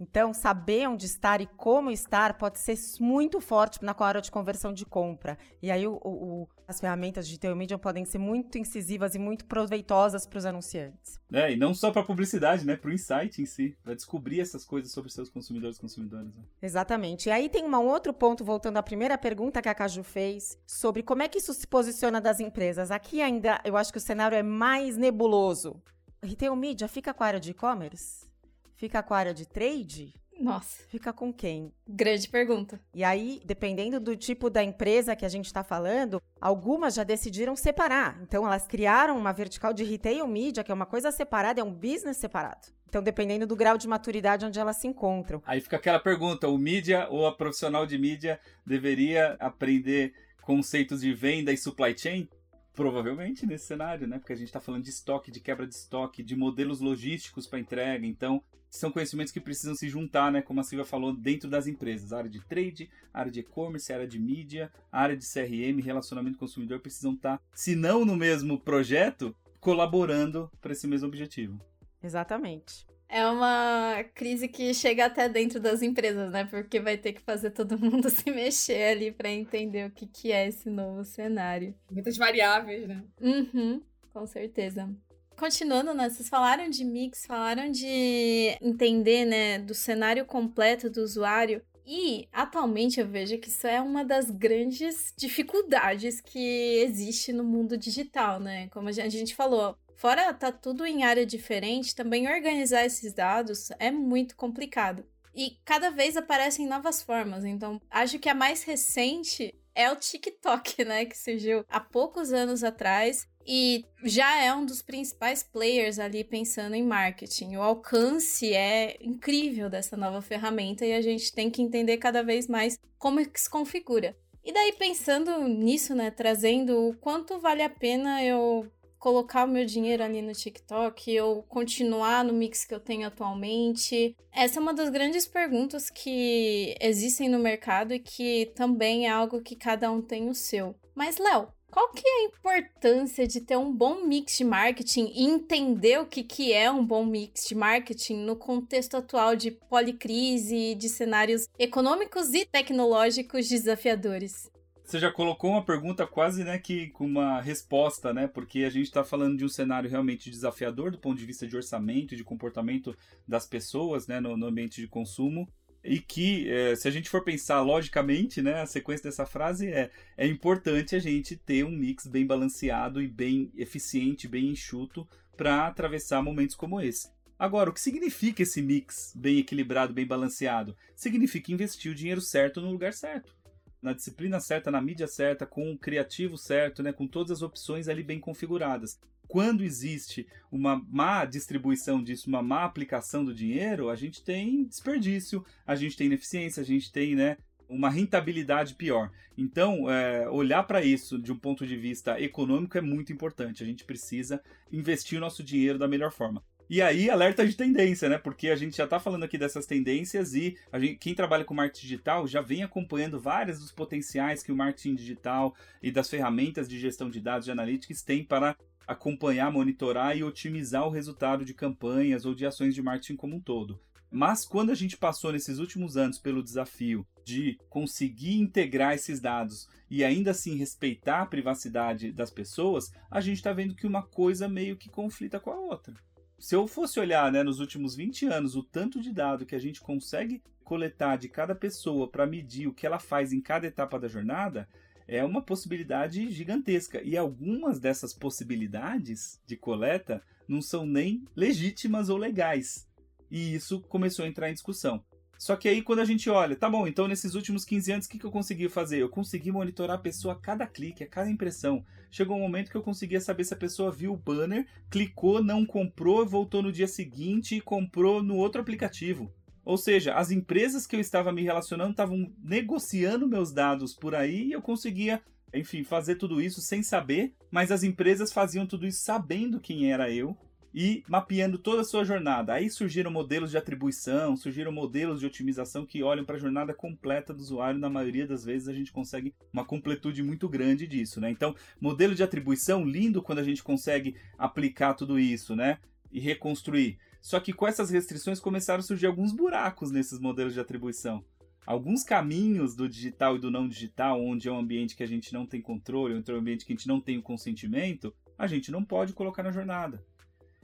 Então, saber onde estar e como estar pode ser muito forte na hora de conversão de compra. E aí, o, o, as ferramentas de Tail Medium podem ser muito incisivas e muito proveitosas para os anunciantes. É, e não só para publicidade, né? Para o insight em si, para descobrir essas coisas sobre seus consumidores e consumidoras. Né? Exatamente. E aí tem um outro ponto, voltando à primeira pergunta que a Caju fez, sobre como é que isso se posiciona das empresas. Aqui ainda eu acho que o cenário é mais nebuloso. Retail Media fica com a área de e-commerce? Fica com a área de trade? Nossa. Fica com quem? Grande pergunta. E aí, dependendo do tipo da empresa que a gente está falando, algumas já decidiram separar. Então, elas criaram uma vertical de retail media, que é uma coisa separada, é um business separado. Então, dependendo do grau de maturidade onde elas se encontram. Aí fica aquela pergunta: o mídia ou a profissional de mídia deveria aprender conceitos de venda e supply chain? Provavelmente nesse cenário, né? Porque a gente está falando de estoque, de quebra de estoque, de modelos logísticos para entrega. Então, são conhecimentos que precisam se juntar, né? Como a Silvia falou, dentro das empresas. A área de trade, área de e-commerce, área de mídia, área de CRM, relacionamento consumidor precisam estar, se não no mesmo projeto, colaborando para esse mesmo objetivo. Exatamente. É uma crise que chega até dentro das empresas, né? Porque vai ter que fazer todo *laughs* mundo se mexer ali para entender o que, que é esse novo cenário. Muitas variáveis, né? Uhum, com certeza continuando, né? Vocês falaram de mix, falaram de entender, né, do cenário completo do usuário. E atualmente eu vejo que isso é uma das grandes dificuldades que existe no mundo digital, né? Como a gente falou, fora tá tudo em área diferente, também organizar esses dados é muito complicado. E cada vez aparecem novas formas. Então, acho que a mais recente é o TikTok, *laughs* né? Que surgiu há poucos anos atrás e já é um dos principais players ali pensando em marketing. O alcance é incrível dessa nova ferramenta e a gente tem que entender cada vez mais como é se configura. E daí pensando nisso, né, trazendo o quanto vale a pena eu colocar o meu dinheiro ali no TikTok, eu continuar no mix que eu tenho atualmente? Essa é uma das grandes perguntas que existem no mercado e que também é algo que cada um tem o seu. Mas, Léo, qual que é a importância de ter um bom mix de marketing e entender o que, que é um bom mix de marketing no contexto atual de policrise, de cenários econômicos e tecnológicos desafiadores? Você já colocou uma pergunta quase, né, que com uma resposta, né? Porque a gente está falando de um cenário realmente desafiador do ponto de vista de orçamento e de comportamento das pessoas, né, no, no ambiente de consumo. E que, é, se a gente for pensar logicamente, né, a sequência dessa frase é: é importante a gente ter um mix bem balanceado e bem eficiente, bem enxuto para atravessar momentos como esse. Agora, o que significa esse mix bem equilibrado, bem balanceado? Significa investir o dinheiro certo no lugar certo na disciplina certa, na mídia certa, com o criativo certo, né, com todas as opções ali bem configuradas. Quando existe uma má distribuição disso, uma má aplicação do dinheiro, a gente tem desperdício, a gente tem ineficiência, a gente tem né, uma rentabilidade pior. Então, é, olhar para isso de um ponto de vista econômico é muito importante. A gente precisa investir o nosso dinheiro da melhor forma. E aí, alerta de tendência, né? Porque a gente já está falando aqui dessas tendências e gente, quem trabalha com marketing digital já vem acompanhando vários dos potenciais que o marketing digital e das ferramentas de gestão de dados de analytics tem para acompanhar, monitorar e otimizar o resultado de campanhas ou de ações de marketing como um todo. Mas quando a gente passou nesses últimos anos pelo desafio de conseguir integrar esses dados e ainda assim respeitar a privacidade das pessoas, a gente está vendo que uma coisa meio que conflita com a outra se eu fosse olhar né, nos últimos 20 anos o tanto de dado que a gente consegue coletar de cada pessoa para medir o que ela faz em cada etapa da jornada, é uma possibilidade gigantesca. E algumas dessas possibilidades de coleta não são nem legítimas ou legais. E isso começou a entrar em discussão. Só que aí quando a gente olha, tá bom, então nesses últimos 15 anos o que, que eu consegui fazer? Eu consegui monitorar a pessoa a cada clique, a cada impressão. Chegou um momento que eu conseguia saber se a pessoa viu o banner, clicou, não comprou, voltou no dia seguinte e comprou no outro aplicativo. Ou seja, as empresas que eu estava me relacionando estavam negociando meus dados por aí e eu conseguia, enfim, fazer tudo isso sem saber, mas as empresas faziam tudo isso sabendo quem era eu e mapeando toda a sua jornada. Aí surgiram modelos de atribuição, surgiram modelos de otimização que olham para a jornada completa do usuário. Na maioria das vezes a gente consegue uma completude muito grande disso, né? Então, modelo de atribuição lindo quando a gente consegue aplicar tudo isso, né? E reconstruir. Só que com essas restrições começaram a surgir alguns buracos nesses modelos de atribuição. Alguns caminhos do digital e do não digital, onde é um ambiente que a gente não tem controle, então é um ambiente que a gente não tem o consentimento, a gente não pode colocar na jornada.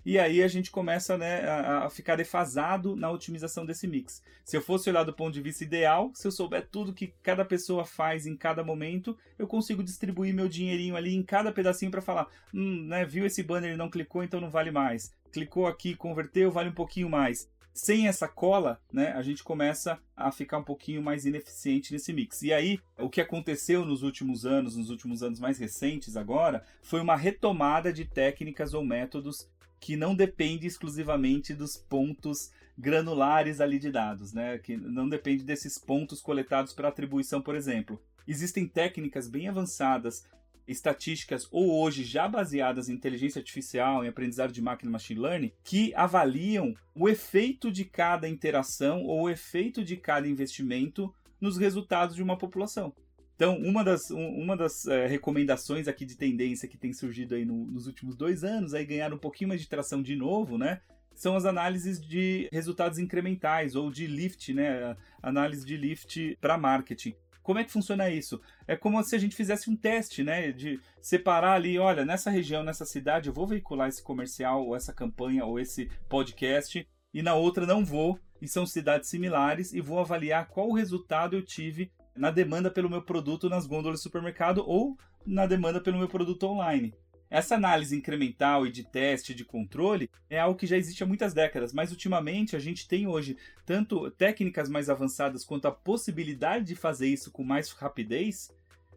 E aí a gente começa né, a, a, ficar defasado na otimização desse mix. Se eu fosse olhar do ponto de vista ideal, se eu souber tudo que cada pessoa faz em cada momento, eu consigo distribuir meu dinheirinho ali em cada pedacinho para falar, hum, né, viu esse banner e não clicou, então não vale mais. Clicou aqui, converteu, vale um pouquinho mais sem essa cola, né, a gente começa a ficar um pouquinho mais ineficiente nesse mix. E aí, o que aconteceu nos últimos anos, nos últimos anos mais recentes agora, foi uma retomada de técnicas ou métodos que não depende exclusivamente dos pontos granulares ali de dados, né? Que não depende desses pontos coletados para atribuição, por exemplo. Existem técnicas bem avançadas, estatísticas ou hoje já baseadas em inteligência artificial, em aprendizado de máquina machine learning, que avaliam o efeito de cada interação ou o efeito de cada investimento nos resultados de uma população. Então, uma das, uma das é, recomendações aqui de tendência que tem surgido aí no, nos últimos dois anos, aí ganhar um pouquinho mais de tração de novo, né? São as análises de resultados incrementais ou de lift, né? Análise de lift para marketing. Como é que funciona isso? É como se a gente fizesse um teste, né? De separar ali, olha, nessa região, nessa cidade, eu vou veicular esse comercial, ou essa campanha, ou esse podcast, e na outra não vou, e são cidades similares, e vou avaliar qual resultado eu tive na demanda pelo meu produto nas gôndolas do supermercado ou na demanda pelo meu produto online. Essa análise incremental e de teste de controle é algo que já existe há muitas décadas, mas ultimamente a gente tem hoje tanto técnicas mais avançadas quanto a possibilidade de fazer isso com mais rapidez,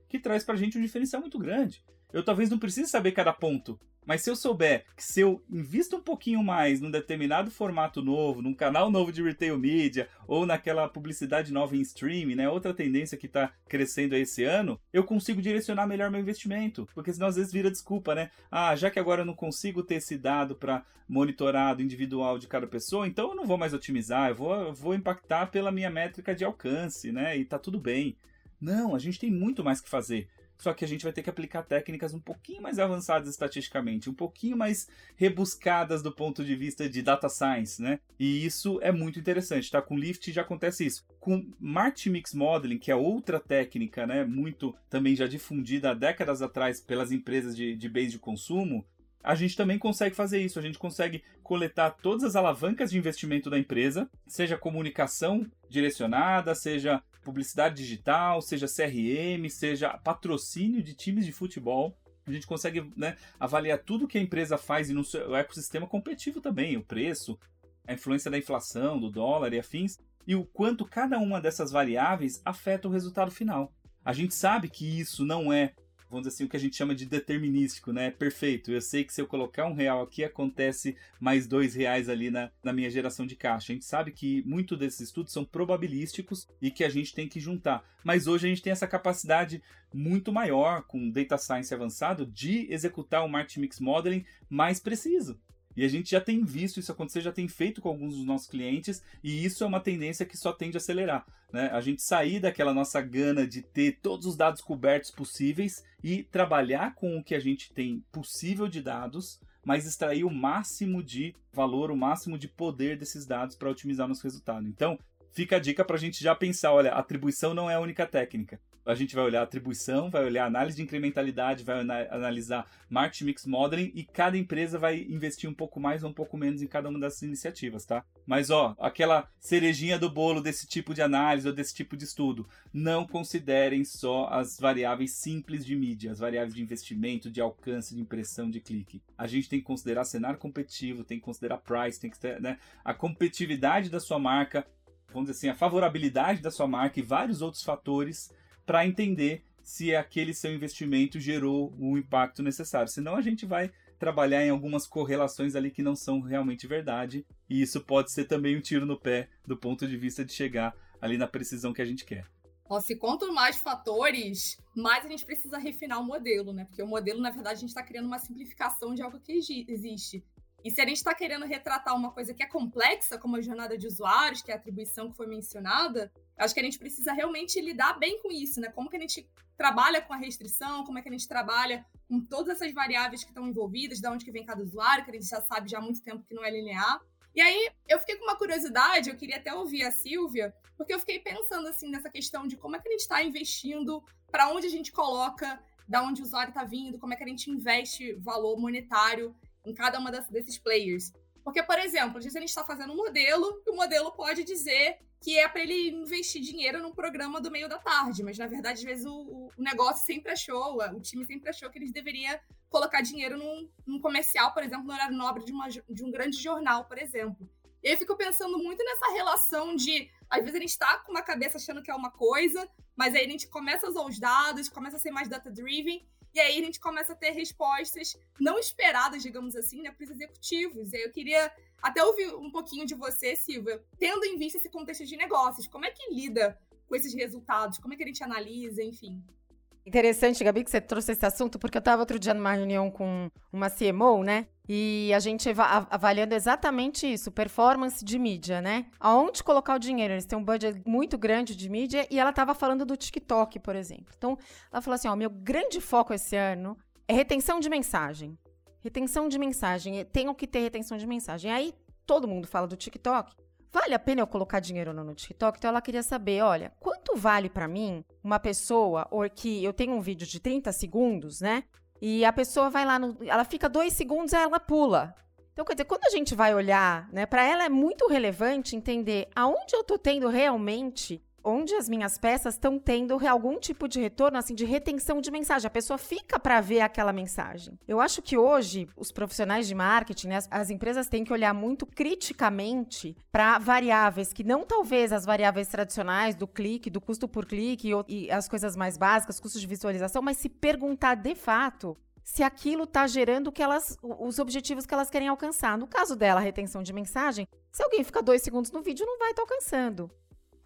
que traz para a gente um diferencial muito grande. Eu talvez não precise saber cada ponto, mas se eu souber que se eu invisto um pouquinho mais num determinado formato novo, num canal novo de retail media, ou naquela publicidade nova em streaming, né? Outra tendência que está crescendo esse ano, eu consigo direcionar melhor meu investimento. Porque senão às vezes vira desculpa, né? Ah, já que agora eu não consigo ter esse dado para monitorado individual de cada pessoa, então eu não vou mais otimizar, eu vou, eu vou impactar pela minha métrica de alcance, né? E tá tudo bem. Não, a gente tem muito mais que fazer só que a gente vai ter que aplicar técnicas um pouquinho mais avançadas estatisticamente, um pouquinho mais rebuscadas do ponto de vista de data science, né? E isso é muito interessante, tá? Com Lift já acontece isso. Com Market Mix Modeling, que é outra técnica, né, muito também já difundida há décadas atrás pelas empresas de, de bens de consumo, a gente também consegue fazer isso. A gente consegue coletar todas as alavancas de investimento da empresa, seja comunicação direcionada, seja publicidade digital, seja CRM, seja patrocínio de times de futebol. A gente consegue né, avaliar tudo que a empresa faz e no seu ecossistema competitivo também, o preço, a influência da inflação, do dólar e afins, e o quanto cada uma dessas variáveis afeta o resultado final. A gente sabe que isso não é vamos dizer assim, o que a gente chama de determinístico, né? Perfeito. Eu sei que se eu colocar um real aqui, acontece mais dois reais ali na, na minha geração de caixa. A gente sabe que muito desses estudos são probabilísticos e que a gente tem que juntar. Mas hoje a gente tem essa capacidade muito maior, com data science avançado, de executar um market mix modeling mais preciso. E a gente já tem visto isso acontecer, já tem feito com alguns dos nossos clientes, e isso é uma tendência que só tende a acelerar. Né? A gente sair daquela nossa gana de ter todos os dados cobertos possíveis e trabalhar com o que a gente tem possível de dados, mas extrair o máximo de valor, o máximo de poder desses dados para otimizar nosso resultado. Então, fica a dica para a gente já pensar: olha, atribuição não é a única técnica a gente vai olhar atribuição, vai olhar análise de incrementalidade, vai analisar market mix modeling e cada empresa vai investir um pouco mais ou um pouco menos em cada uma dessas iniciativas, tá? Mas ó, aquela cerejinha do bolo desse tipo de análise ou desse tipo de estudo, não considerem só as variáveis simples de mídia, as variáveis de investimento, de alcance, de impressão, de clique. A gente tem que considerar cenário competitivo, tem que considerar price, tem que ter, né, a competitividade da sua marca, vamos dizer assim, a favorabilidade da sua marca e vários outros fatores para entender se aquele seu investimento gerou o impacto necessário. Senão a gente vai trabalhar em algumas correlações ali que não são realmente verdade, e isso pode ser também um tiro no pé do ponto de vista de chegar ali na precisão que a gente quer. Se quanto mais fatores, mais a gente precisa refinar o modelo, né? Porque o modelo, na verdade, a gente está criando uma simplificação de algo que existe. E se a gente está querendo retratar uma coisa que é complexa, como a jornada de usuários, que é a atribuição que foi mencionada, acho que a gente precisa realmente lidar bem com isso, né? Como que a gente trabalha com a restrição, como é que a gente trabalha com todas essas variáveis que estão envolvidas, de onde que vem cada usuário, que a gente já sabe já há muito tempo que não é linear. E aí, eu fiquei com uma curiosidade, eu queria até ouvir a Silvia, porque eu fiquei pensando assim nessa questão de como é que a gente está investindo, para onde a gente coloca, da onde o usuário está vindo, como é que a gente investe valor monetário em cada uma das, desses players. Porque, por exemplo, às vezes a gente está fazendo um modelo e o modelo pode dizer que é para ele investir dinheiro num programa do meio da tarde, mas na verdade, às vezes o, o negócio sempre achou, o time sempre achou que eles deveriam colocar dinheiro num, num comercial, por exemplo, no horário nobre de, uma, de um grande jornal, por exemplo. E eu fico pensando muito nessa relação de, às vezes a gente está com uma cabeça achando que é uma coisa, mas aí a gente começa a usar os dados, começa a ser mais data-driven, e aí a gente começa a ter respostas não esperadas, digamos assim, né, para os executivos. E aí eu queria até ouvir um pouquinho de você, Silvia, tendo em vista esse contexto de negócios, como é que lida com esses resultados? Como é que a gente analisa, enfim? Interessante, Gabi, que você trouxe esse assunto, porque eu estava outro dia numa reunião com uma CMO, né? E a gente avaliando exatamente isso, performance de mídia, né? Aonde colocar o dinheiro? Eles têm um budget muito grande de mídia e ela estava falando do TikTok, por exemplo. Então, ela falou assim: ó, meu grande foco esse ano é retenção de mensagem. Retenção de mensagem. Tenho que ter retenção de mensagem. Aí todo mundo fala do TikTok. Vale a pena eu colocar dinheiro no TikTok? Então ela queria saber, olha, quanto vale para mim uma pessoa ou que eu tenho um vídeo de 30 segundos, né? E a pessoa vai lá no, ela fica dois segundos e ela pula. Então, quer dizer, quando a gente vai olhar, né, para ela é muito relevante entender aonde eu tô tendo realmente onde as minhas peças estão tendo algum tipo de retorno, assim, de retenção de mensagem. A pessoa fica para ver aquela mensagem. Eu acho que hoje os profissionais de marketing, né, as, as empresas têm que olhar muito criticamente para variáveis que não talvez as variáveis tradicionais do clique, do custo por clique e, e as coisas mais básicas, custos de visualização, mas se perguntar de fato se aquilo está gerando que elas, os objetivos que elas querem alcançar. No caso dela, a retenção de mensagem, se alguém fica dois segundos no vídeo, não vai estar tá alcançando.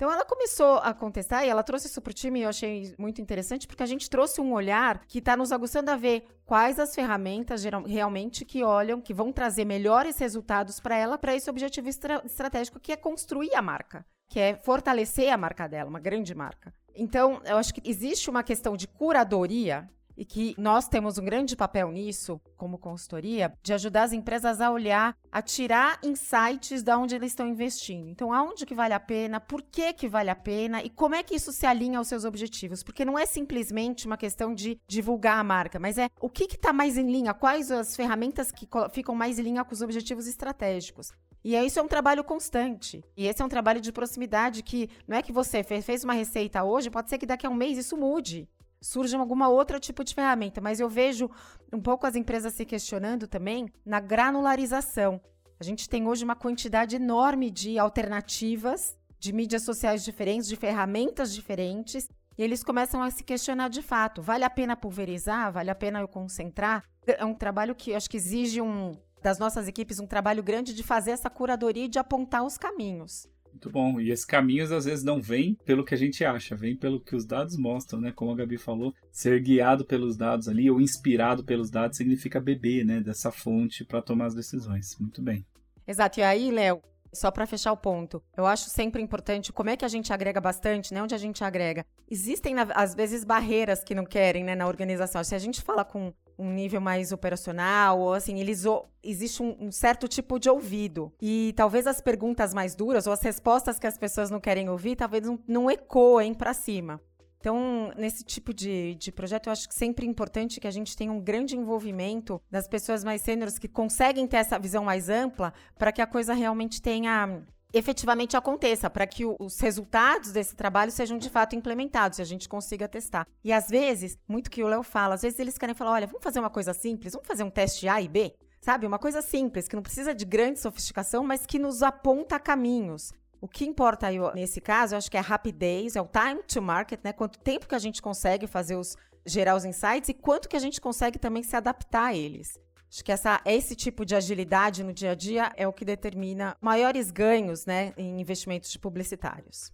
Então ela começou a contestar e ela trouxe isso para o time e eu achei muito interessante porque a gente trouxe um olhar que está nos aguçando a ver quais as ferramentas geral, realmente que olham, que vão trazer melhores resultados para ela, para esse objetivo estra estratégico que é construir a marca, que é fortalecer a marca dela, uma grande marca. Então, eu acho que existe uma questão de curadoria e que nós temos um grande papel nisso, como consultoria, de ajudar as empresas a olhar, a tirar insights de onde eles estão investindo. Então, aonde que vale a pena, por que que vale a pena e como é que isso se alinha aos seus objetivos. Porque não é simplesmente uma questão de divulgar a marca, mas é o que está mais em linha, quais as ferramentas que ficam mais em linha com os objetivos estratégicos. E isso é um trabalho constante. E esse é um trabalho de proximidade que não é que você fez uma receita hoje, pode ser que daqui a um mês isso mude surja alguma outra tipo de ferramenta, mas eu vejo um pouco as empresas se questionando também na granularização. A gente tem hoje uma quantidade enorme de alternativas, de mídias sociais diferentes, de ferramentas diferentes, e eles começam a se questionar de fato: vale a pena pulverizar? Vale a pena eu concentrar? É um trabalho que acho que exige um das nossas equipes um trabalho grande de fazer essa curadoria e de apontar os caminhos. Muito bom. E esses caminhos às vezes não vêm pelo que a gente acha, vem pelo que os dados mostram, né? Como a Gabi falou, ser guiado pelos dados ali ou inspirado pelos dados significa beber, né, dessa fonte para tomar as decisões. Muito bem. Exato. E aí, Léo, só para fechar o ponto, eu acho sempre importante como é que a gente agrega bastante, né? Onde a gente agrega. Existem, às vezes, barreiras que não querem, né, na organização. Se a gente fala com um nível mais operacional, ou assim, eles existe um, um, certo tipo de ouvido. E talvez as perguntas mais duras ou as respostas que as pessoas não querem ouvir, talvez não, não ecoem para cima. Então, nesse tipo de, de projeto, eu acho que sempre é importante que a gente tenha um grande envolvimento das pessoas mais sêniores que conseguem ter essa visão mais ampla para que a coisa realmente tenha efetivamente aconteça, para que os resultados desse trabalho sejam de fato implementados e a gente consiga testar. E às vezes, muito que o Léo fala, às vezes eles querem falar: olha, vamos fazer uma coisa simples, vamos fazer um teste A e B. Sabe, uma coisa simples, que não precisa de grande sofisticação, mas que nos aponta caminhos. O que importa aí, nesse caso, eu acho que é a rapidez, é o time to market, né? Quanto tempo que a gente consegue fazer os gerar os insights e quanto que a gente consegue também se adaptar a eles. Acho que essa, esse tipo de agilidade no dia a dia é o que determina maiores ganhos né, em investimentos publicitários.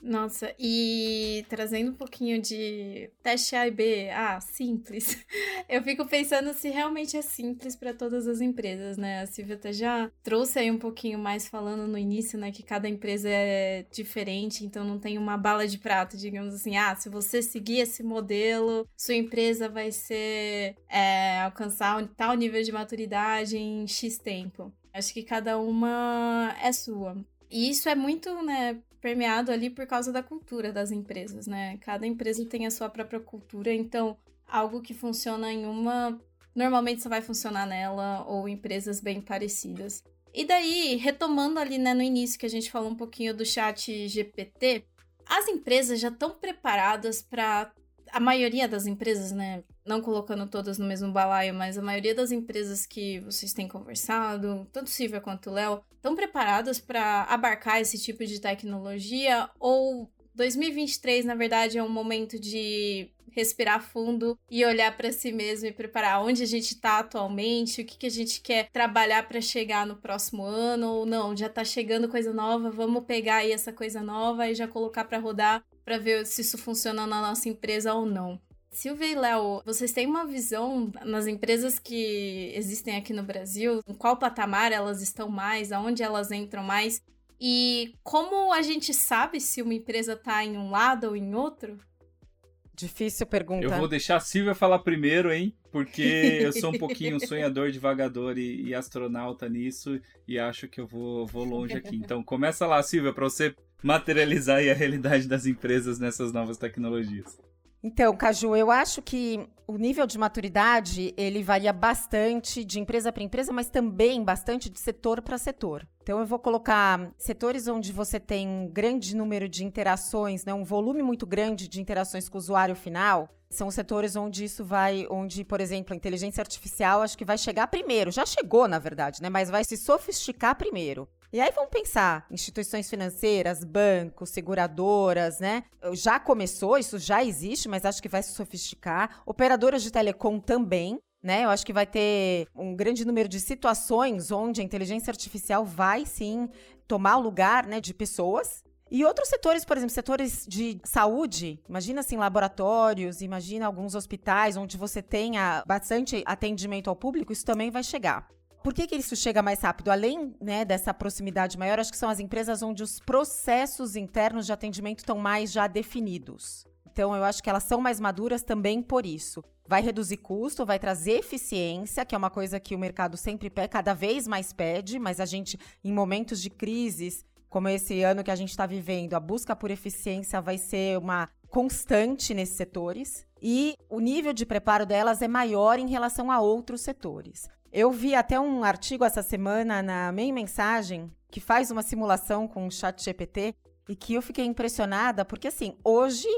Nossa, e trazendo um pouquinho de teste A e B, ah, simples. *laughs* Eu fico pensando se realmente é simples para todas as empresas, né? A Silvia até já trouxe aí um pouquinho mais falando no início, né, que cada empresa é diferente, então não tem uma bala de prata, digamos assim. Ah, se você seguir esse modelo, sua empresa vai ser é, alcançar um tal nível de maturidade em X tempo. Acho que cada uma é sua. E isso é muito, né, permeado ali por causa da cultura das empresas, né? Cada empresa tem a sua própria cultura, então algo que funciona em uma normalmente só vai funcionar nela ou empresas bem parecidas. E daí, retomando ali, né, no início que a gente falou um pouquinho do chat GPT, as empresas já estão preparadas para a maioria das empresas, né, não colocando todas no mesmo balaio, mas a maioria das empresas que vocês têm conversado, tanto Silvia quanto Léo, estão preparadas para abarcar esse tipo de tecnologia ou 2023, na verdade, é um momento de respirar fundo e olhar para si mesmo e preparar onde a gente está atualmente, o que, que a gente quer trabalhar para chegar no próximo ano, ou não, já está chegando coisa nova, vamos pegar aí essa coisa nova e já colocar para rodar para ver se isso funciona na nossa empresa ou não. Silvia e Léo, vocês têm uma visão nas empresas que existem aqui no Brasil? Em qual patamar elas estão mais? Aonde elas entram mais? E como a gente sabe se uma empresa está em um lado ou em outro? Difícil pergunta. Eu vou deixar a Silvia falar primeiro, hein? Porque eu sou um *laughs* pouquinho sonhador, devagador e, e, astronauta nisso e acho que eu vou, vou longe aqui. Então começa lá, Silvia, para você materializar a realidade das empresas nessas novas tecnologias. Então, Caju, eu acho que o nível de maturidade ele varia bastante de empresa para empresa, mas também bastante de setor para setor. Então, eu vou colocar setores onde você tem um grande número de interações, né, um volume muito grande de interações com o usuário final. São setores onde isso vai, onde, por exemplo, a inteligência artificial acho que vai chegar primeiro. Já chegou, na verdade, né? Mas vai se sofisticar primeiro. E aí vamos pensar, instituições financeiras, bancos, seguradoras, né? Já começou, isso já existe, mas acho que vai se sofisticar. Operadoras de telecom também, né? Eu acho que vai ter um grande número de situações onde a inteligência artificial vai sim tomar o lugar, né, de pessoas. E outros setores, por exemplo, setores de saúde, imagina assim laboratórios, imagina alguns hospitais onde você tenha bastante atendimento ao público, isso também vai chegar. Por que, que isso chega mais rápido? Além né, dessa proximidade maior, acho que são as empresas onde os processos internos de atendimento estão mais já definidos. Então, eu acho que elas são mais maduras também por isso. Vai reduzir custo, vai trazer eficiência, que é uma coisa que o mercado sempre pede, cada vez mais pede, mas a gente, em momentos de crises, como esse ano que a gente está vivendo, a busca por eficiência vai ser uma constante nesses setores. E o nível de preparo delas é maior em relação a outros setores. Eu vi até um artigo essa semana na Main Mensagem que faz uma simulação com o Chat GPT e que eu fiquei impressionada porque assim, hoje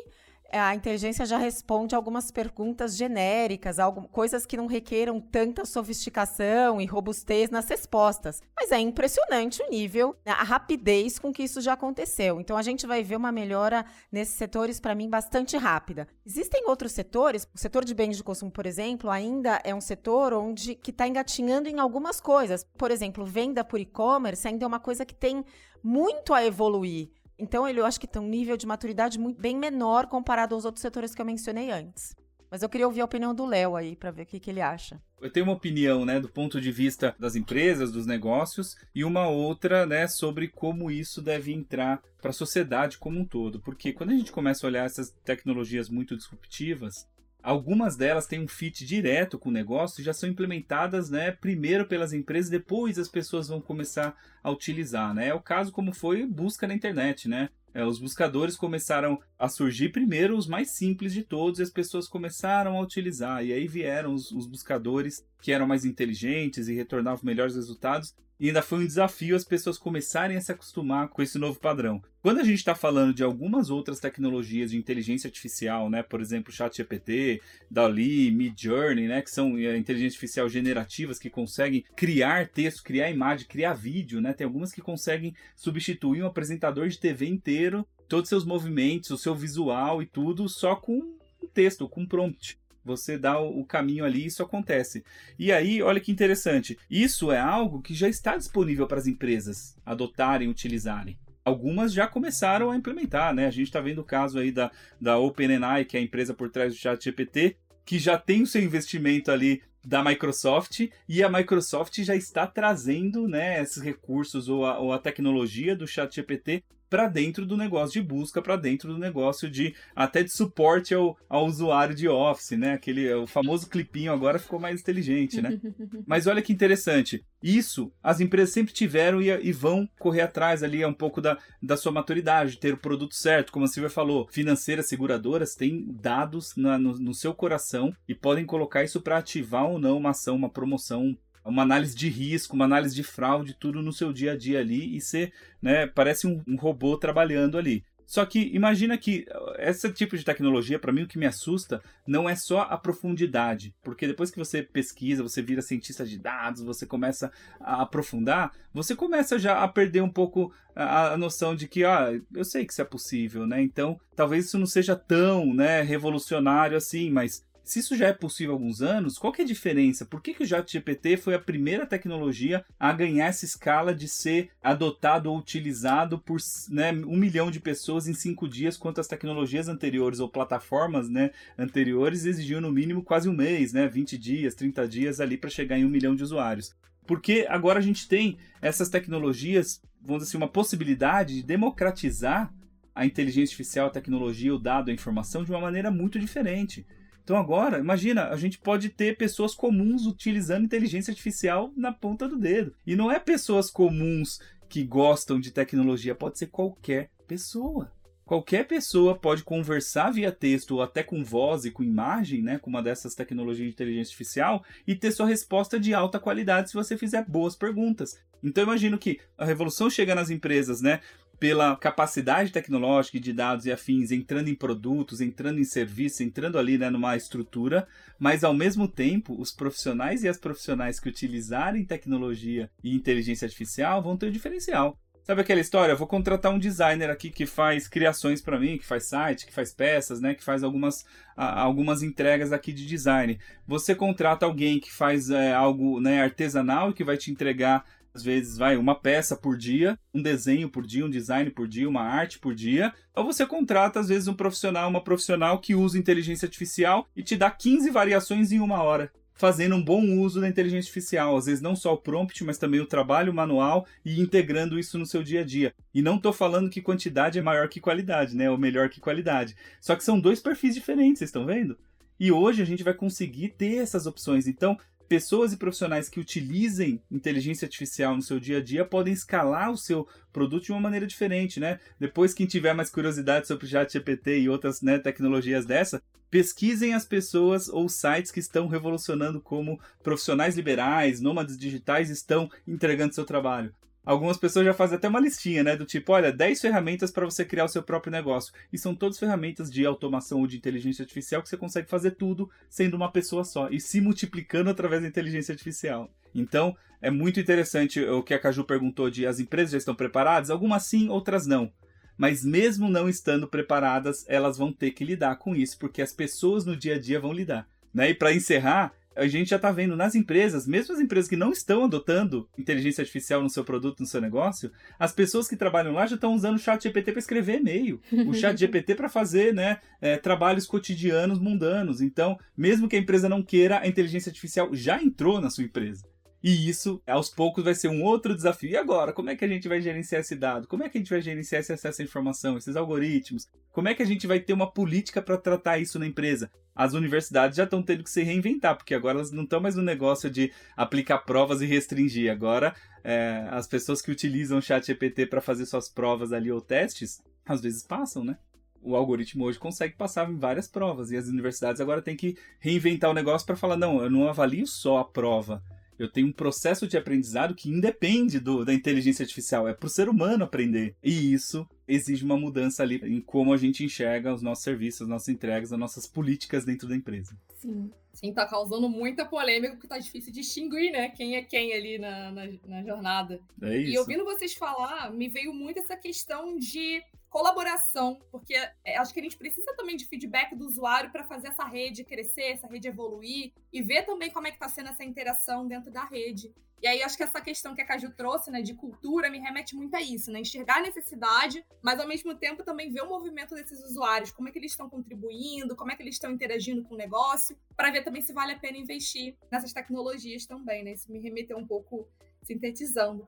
a inteligência já responde algumas perguntas genéricas, algo, coisas que não requeram tanta sofisticação e robustez nas respostas. Mas é impressionante o nível, né, a rapidez com que isso já aconteceu. Então a gente vai ver uma melhora nesses setores, para mim, bastante rápida. Existem outros setores, o setor de bens de consumo, por exemplo, ainda é um setor onde que está engatinhando em algumas coisas. Por exemplo, venda por e-commerce ainda é uma coisa que tem muito a evoluir. Então, ele, eu acho que tem um nível de maturidade muito, bem menor comparado aos outros setores que eu mencionei antes. Mas eu queria ouvir a opinião do Léo aí, para ver o que, que ele acha. Eu tenho uma opinião, né, do ponto de vista das empresas, dos negócios, e uma outra, né, sobre como isso deve entrar para a sociedade como um todo. Porque quando a gente começa a olhar essas tecnologias muito disruptivas, Algumas delas têm um fit direto com o negócio e já são implementadas, né, primeiro pelas empresas, depois as pessoas vão começar a utilizar, né? É o caso como foi busca na internet, né? É, os buscadores começaram a surgir primeiro os mais simples de todos e as pessoas começaram a utilizar. E aí vieram os, os buscadores que eram mais inteligentes e retornavam melhores resultados. E ainda foi um desafio as pessoas começarem a se acostumar com esse novo padrão. Quando a gente está falando de algumas outras tecnologias de inteligência artificial, né, por exemplo, ChatGPT, DALI, Midjourney, né, que são é, inteligência artificial generativas que conseguem criar texto, criar imagem, criar vídeo, né, tem algumas que conseguem substituir um apresentador de TV inteiro, todos os seus movimentos, o seu visual e tudo, só com um texto, com um prompt você dá o caminho ali e isso acontece. E aí, olha que interessante, isso é algo que já está disponível para as empresas adotarem, utilizarem. Algumas já começaram a implementar, né? A gente está vendo o caso aí da, da OpenAI, que é a empresa por trás do ChatGPT, que já tem o seu investimento ali da Microsoft e a Microsoft já está trazendo né, esses recursos ou a, ou a tecnologia do ChatGPT para dentro do negócio de busca, para dentro do negócio de até de suporte ao, ao usuário de Office, né? Aquele o famoso clipinho agora ficou mais inteligente, né? *laughs* Mas olha que interessante. Isso as empresas sempre tiveram e, e vão correr atrás ali é um pouco da, da sua maturidade, de ter o produto certo. Como a Silvia falou, financeiras, seguradoras têm dados na, no, no seu coração e podem colocar isso para ativar ou não uma ação, uma promoção, uma análise de risco, uma análise de fraude, tudo no seu dia a dia ali e ser, né, parece um, um robô trabalhando ali. Só que imagina que esse tipo de tecnologia, para mim, o que me assusta não é só a profundidade, porque depois que você pesquisa, você vira cientista de dados, você começa a aprofundar, você começa já a perder um pouco a, a noção de que, ah, eu sei que isso é possível, né? Então, talvez isso não seja tão, né, revolucionário assim, mas se isso já é possível há alguns anos, qual que é a diferença? Por que, que o ChatGPT foi a primeira tecnologia a ganhar essa escala de ser adotado ou utilizado por né, um milhão de pessoas em cinco dias, quanto as tecnologias anteriores ou plataformas né, anteriores exigiam no mínimo quase um mês, né, 20 dias, 30 dias ali para chegar em um milhão de usuários? Porque agora a gente tem essas tecnologias, vamos dizer assim, uma possibilidade de democratizar a inteligência artificial, a tecnologia, o dado, a informação de uma maneira muito diferente. Então agora, imagina, a gente pode ter pessoas comuns utilizando inteligência artificial na ponta do dedo. E não é pessoas comuns que gostam de tecnologia, pode ser qualquer pessoa. Qualquer pessoa pode conversar via texto ou até com voz e com imagem, né, com uma dessas tecnologias de inteligência artificial e ter sua resposta de alta qualidade se você fizer boas perguntas. Então imagino que a revolução chega nas empresas, né? Pela capacidade tecnológica de dados e afins entrando em produtos, entrando em serviços, entrando ali né, numa estrutura, mas ao mesmo tempo os profissionais e as profissionais que utilizarem tecnologia e inteligência artificial vão ter um diferencial. Sabe aquela história? Eu vou contratar um designer aqui que faz criações para mim, que faz site, que faz peças, né? Que faz algumas, algumas entregas aqui de design. Você contrata alguém que faz é, algo né, artesanal e que vai te entregar às vezes vai uma peça por dia, um desenho por dia, um design por dia, uma arte por dia, ou você contrata às vezes um profissional, uma profissional que usa inteligência artificial e te dá 15 variações em uma hora fazendo um bom uso da inteligência artificial, às vezes não só o prompt, mas também o trabalho manual e integrando isso no seu dia a dia. E não estou falando que quantidade é maior que qualidade, né, ou melhor que qualidade. Só que são dois perfis diferentes, vocês estão vendo? E hoje a gente vai conseguir ter essas opções. Então, pessoas e profissionais que utilizem inteligência artificial no seu dia a dia podem escalar o seu produto de uma maneira diferente, né? Depois, quem tiver mais curiosidade sobre ChatGPT e outras né, tecnologias dessa, pesquisem as pessoas ou sites que estão revolucionando como profissionais liberais, nômades digitais estão entregando seu trabalho. Algumas pessoas já fazem até uma listinha, né? Do tipo, olha, 10 ferramentas para você criar o seu próprio negócio. E são todas ferramentas de automação ou de inteligência artificial que você consegue fazer tudo sendo uma pessoa só e se multiplicando através da inteligência artificial. Então, é muito interessante o que a Caju perguntou de as empresas já estão preparadas? Algumas sim, outras não. Mas mesmo não estando preparadas, elas vão ter que lidar com isso, porque as pessoas no dia a dia vão lidar. Né? E para encerrar, a gente já está vendo nas empresas, mesmo as empresas que não estão adotando inteligência artificial no seu produto, no seu negócio, as pessoas que trabalham lá já estão usando o chat GPT para escrever e-mail, o chat *laughs* GPT para fazer né, é, trabalhos cotidianos mundanos. Então, mesmo que a empresa não queira, a inteligência artificial já entrou na sua empresa. E isso, aos poucos, vai ser um outro desafio. E agora? Como é que a gente vai gerenciar esse dado? Como é que a gente vai gerenciar esse acesso à informação, esses algoritmos? Como é que a gente vai ter uma política para tratar isso na empresa? As universidades já estão tendo que se reinventar, porque agora elas não estão mais no negócio de aplicar provas e restringir. Agora, é, as pessoas que utilizam o chat GPT para fazer suas provas ali ou testes, às vezes passam, né? o algoritmo hoje consegue passar em várias provas e as universidades agora têm que reinventar o negócio para falar não, eu não avalio só a prova, eu tenho um processo de aprendizado que independe do, da inteligência artificial, é para o ser humano aprender. E isso exige uma mudança ali em como a gente enxerga os nossos serviços, as nossas entregas, as nossas políticas dentro da empresa. Sim. Sim, tá causando muita polêmica, porque tá difícil distinguir, né? Quem é quem ali na, na, na jornada. É isso. E ouvindo vocês falar, me veio muito essa questão de colaboração, porque é, acho que a gente precisa também de feedback do usuário para fazer essa rede crescer, essa rede evoluir e ver também como é que está sendo essa interação dentro da rede. E aí acho que essa questão que a Caju trouxe, né, de cultura, me remete muito a isso, né, enxergar a necessidade, mas ao mesmo tempo também ver o movimento desses usuários, como é que eles estão contribuindo, como é que eles estão interagindo com o negócio, para ver também se vale a pena investir nessas tecnologias também, né? Isso me remeteu um pouco sintetizando.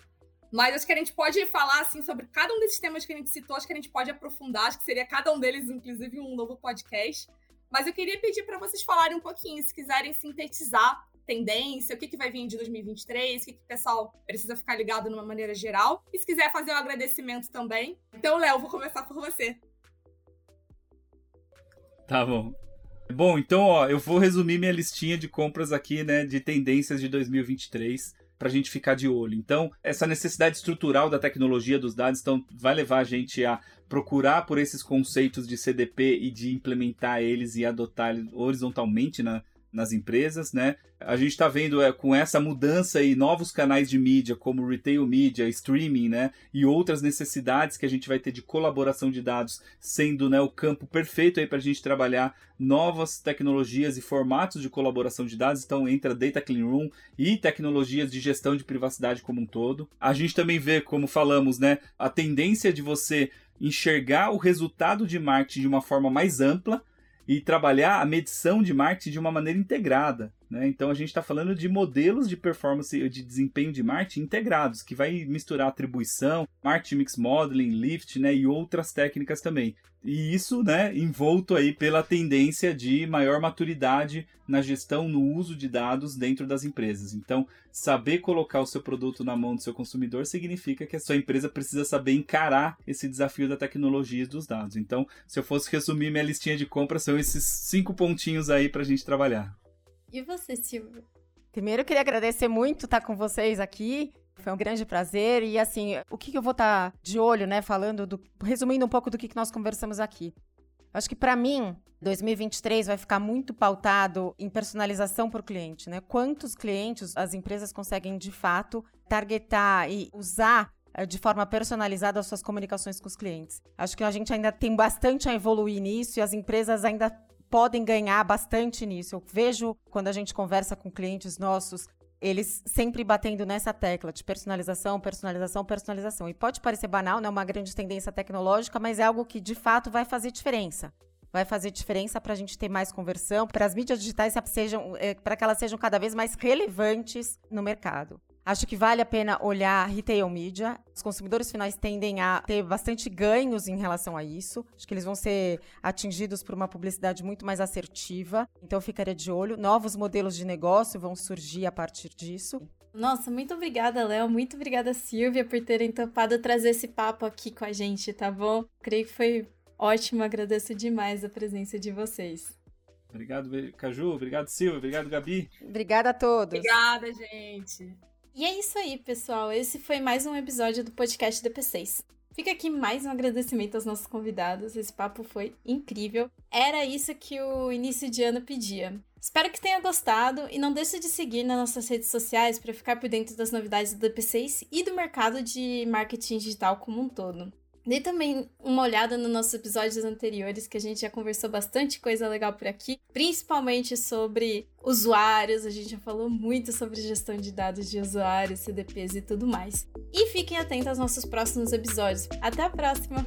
Mas acho que a gente pode falar assim sobre cada um desses temas que a gente citou, acho que a gente pode aprofundar, acho que seria cada um deles, inclusive, um novo podcast. Mas eu queria pedir para vocês falarem um pouquinho, se quiserem sintetizar tendência, o que, que vai vir de 2023, o que, que o pessoal precisa ficar ligado de uma maneira geral. E se quiser fazer um agradecimento também. Então, Léo, vou começar por você. Tá bom. Bom, então, ó, eu vou resumir minha listinha de compras aqui, né, de tendências de 2023 para a gente ficar de olho. Então, essa necessidade estrutural da tecnologia dos dados então, vai levar a gente a procurar por esses conceitos de CDP e de implementar eles e adotar horizontalmente na, nas empresas, né? A gente está vendo é, com essa mudança e novos canais de mídia, como retail media, streaming, né? E outras necessidades que a gente vai ter de colaboração de dados, sendo né, o campo perfeito aí para a gente trabalhar novas tecnologias e formatos de colaboração de dados. Então entra Data Clean Room e tecnologias de gestão de privacidade como um todo. A gente também vê, como falamos, né, a tendência de você enxergar o resultado de marketing de uma forma mais ampla e trabalhar a medição de marketing de uma maneira integrada. Né? Então a gente está falando de modelos de performance de desempenho de marketing integrados, que vai misturar atribuição, marketing mix modeling, lift né? e outras técnicas também. E isso né, envolto aí pela tendência de maior maturidade na gestão, no uso de dados dentro das empresas. Então, saber colocar o seu produto na mão do seu consumidor significa que a sua empresa precisa saber encarar esse desafio da tecnologia e dos dados. Então, se eu fosse resumir minha listinha de compras, são esses cinco pontinhos aí para a gente trabalhar. E você, Silvia? Primeiro, eu queria agradecer muito estar com vocês aqui. Foi um grande prazer. E assim, o que, eu vou estar de olho, né? Falando, do, resumindo um pouco do que, que nós conversamos aqui. Acho que para mim, 2023 vai ficar muito pautado em personalização por cliente, né? Quantos clientes as empresas conseguem de fato targetar e usar eh, de forma personalizada as suas comunicações com os clientes. Acho que a gente ainda tem bastante a evoluir nisso e as empresas ainda podem ganhar bastante nisso. Eu vejo quando a gente conversa com clientes nossos, eles sempre batendo nessa tecla de personalização, personalização, personalização. E pode parecer banal, não é uma grande tendência tecnológica, mas é algo que de fato vai fazer diferença. Vai fazer diferença para a gente ter mais conversão, para as mídias digitais sejam, é, para que elas sejam cada vez mais relevantes no mercado. Acho que vale a pena olhar retail media. Os consumidores finais tendem a ter bastante ganhos em relação a isso. Acho que eles vão ser atingidos por uma publicidade muito mais assertiva. Então, eu ficaria de olho. Novos modelos de negócio vão surgir a partir disso. Nossa, muito obrigada, Léo. Muito obrigada, Silvia, por terem topado trazer esse papo aqui com a gente, tá bom? Creio que foi ótimo. Agradeço demais a presença de vocês. Obrigado, Caju. Obrigado, Silvia. Obrigado, Gabi. Obrigada a todos. Obrigada, gente. E é isso aí, pessoal. Esse foi mais um episódio do podcast DP6. Fica aqui mais um agradecimento aos nossos convidados. Esse papo foi incrível. Era isso que o início de ano pedia. Espero que tenha gostado e não deixe de seguir nas nossas redes sociais para ficar por dentro das novidades do DP6 e do mercado de marketing digital como um todo. Dê também uma olhada nos nossos episódios anteriores, que a gente já conversou bastante coisa legal por aqui, principalmente sobre usuários, a gente já falou muito sobre gestão de dados de usuários, CDPs e tudo mais. E fiquem atentos aos nossos próximos episódios. Até a próxima!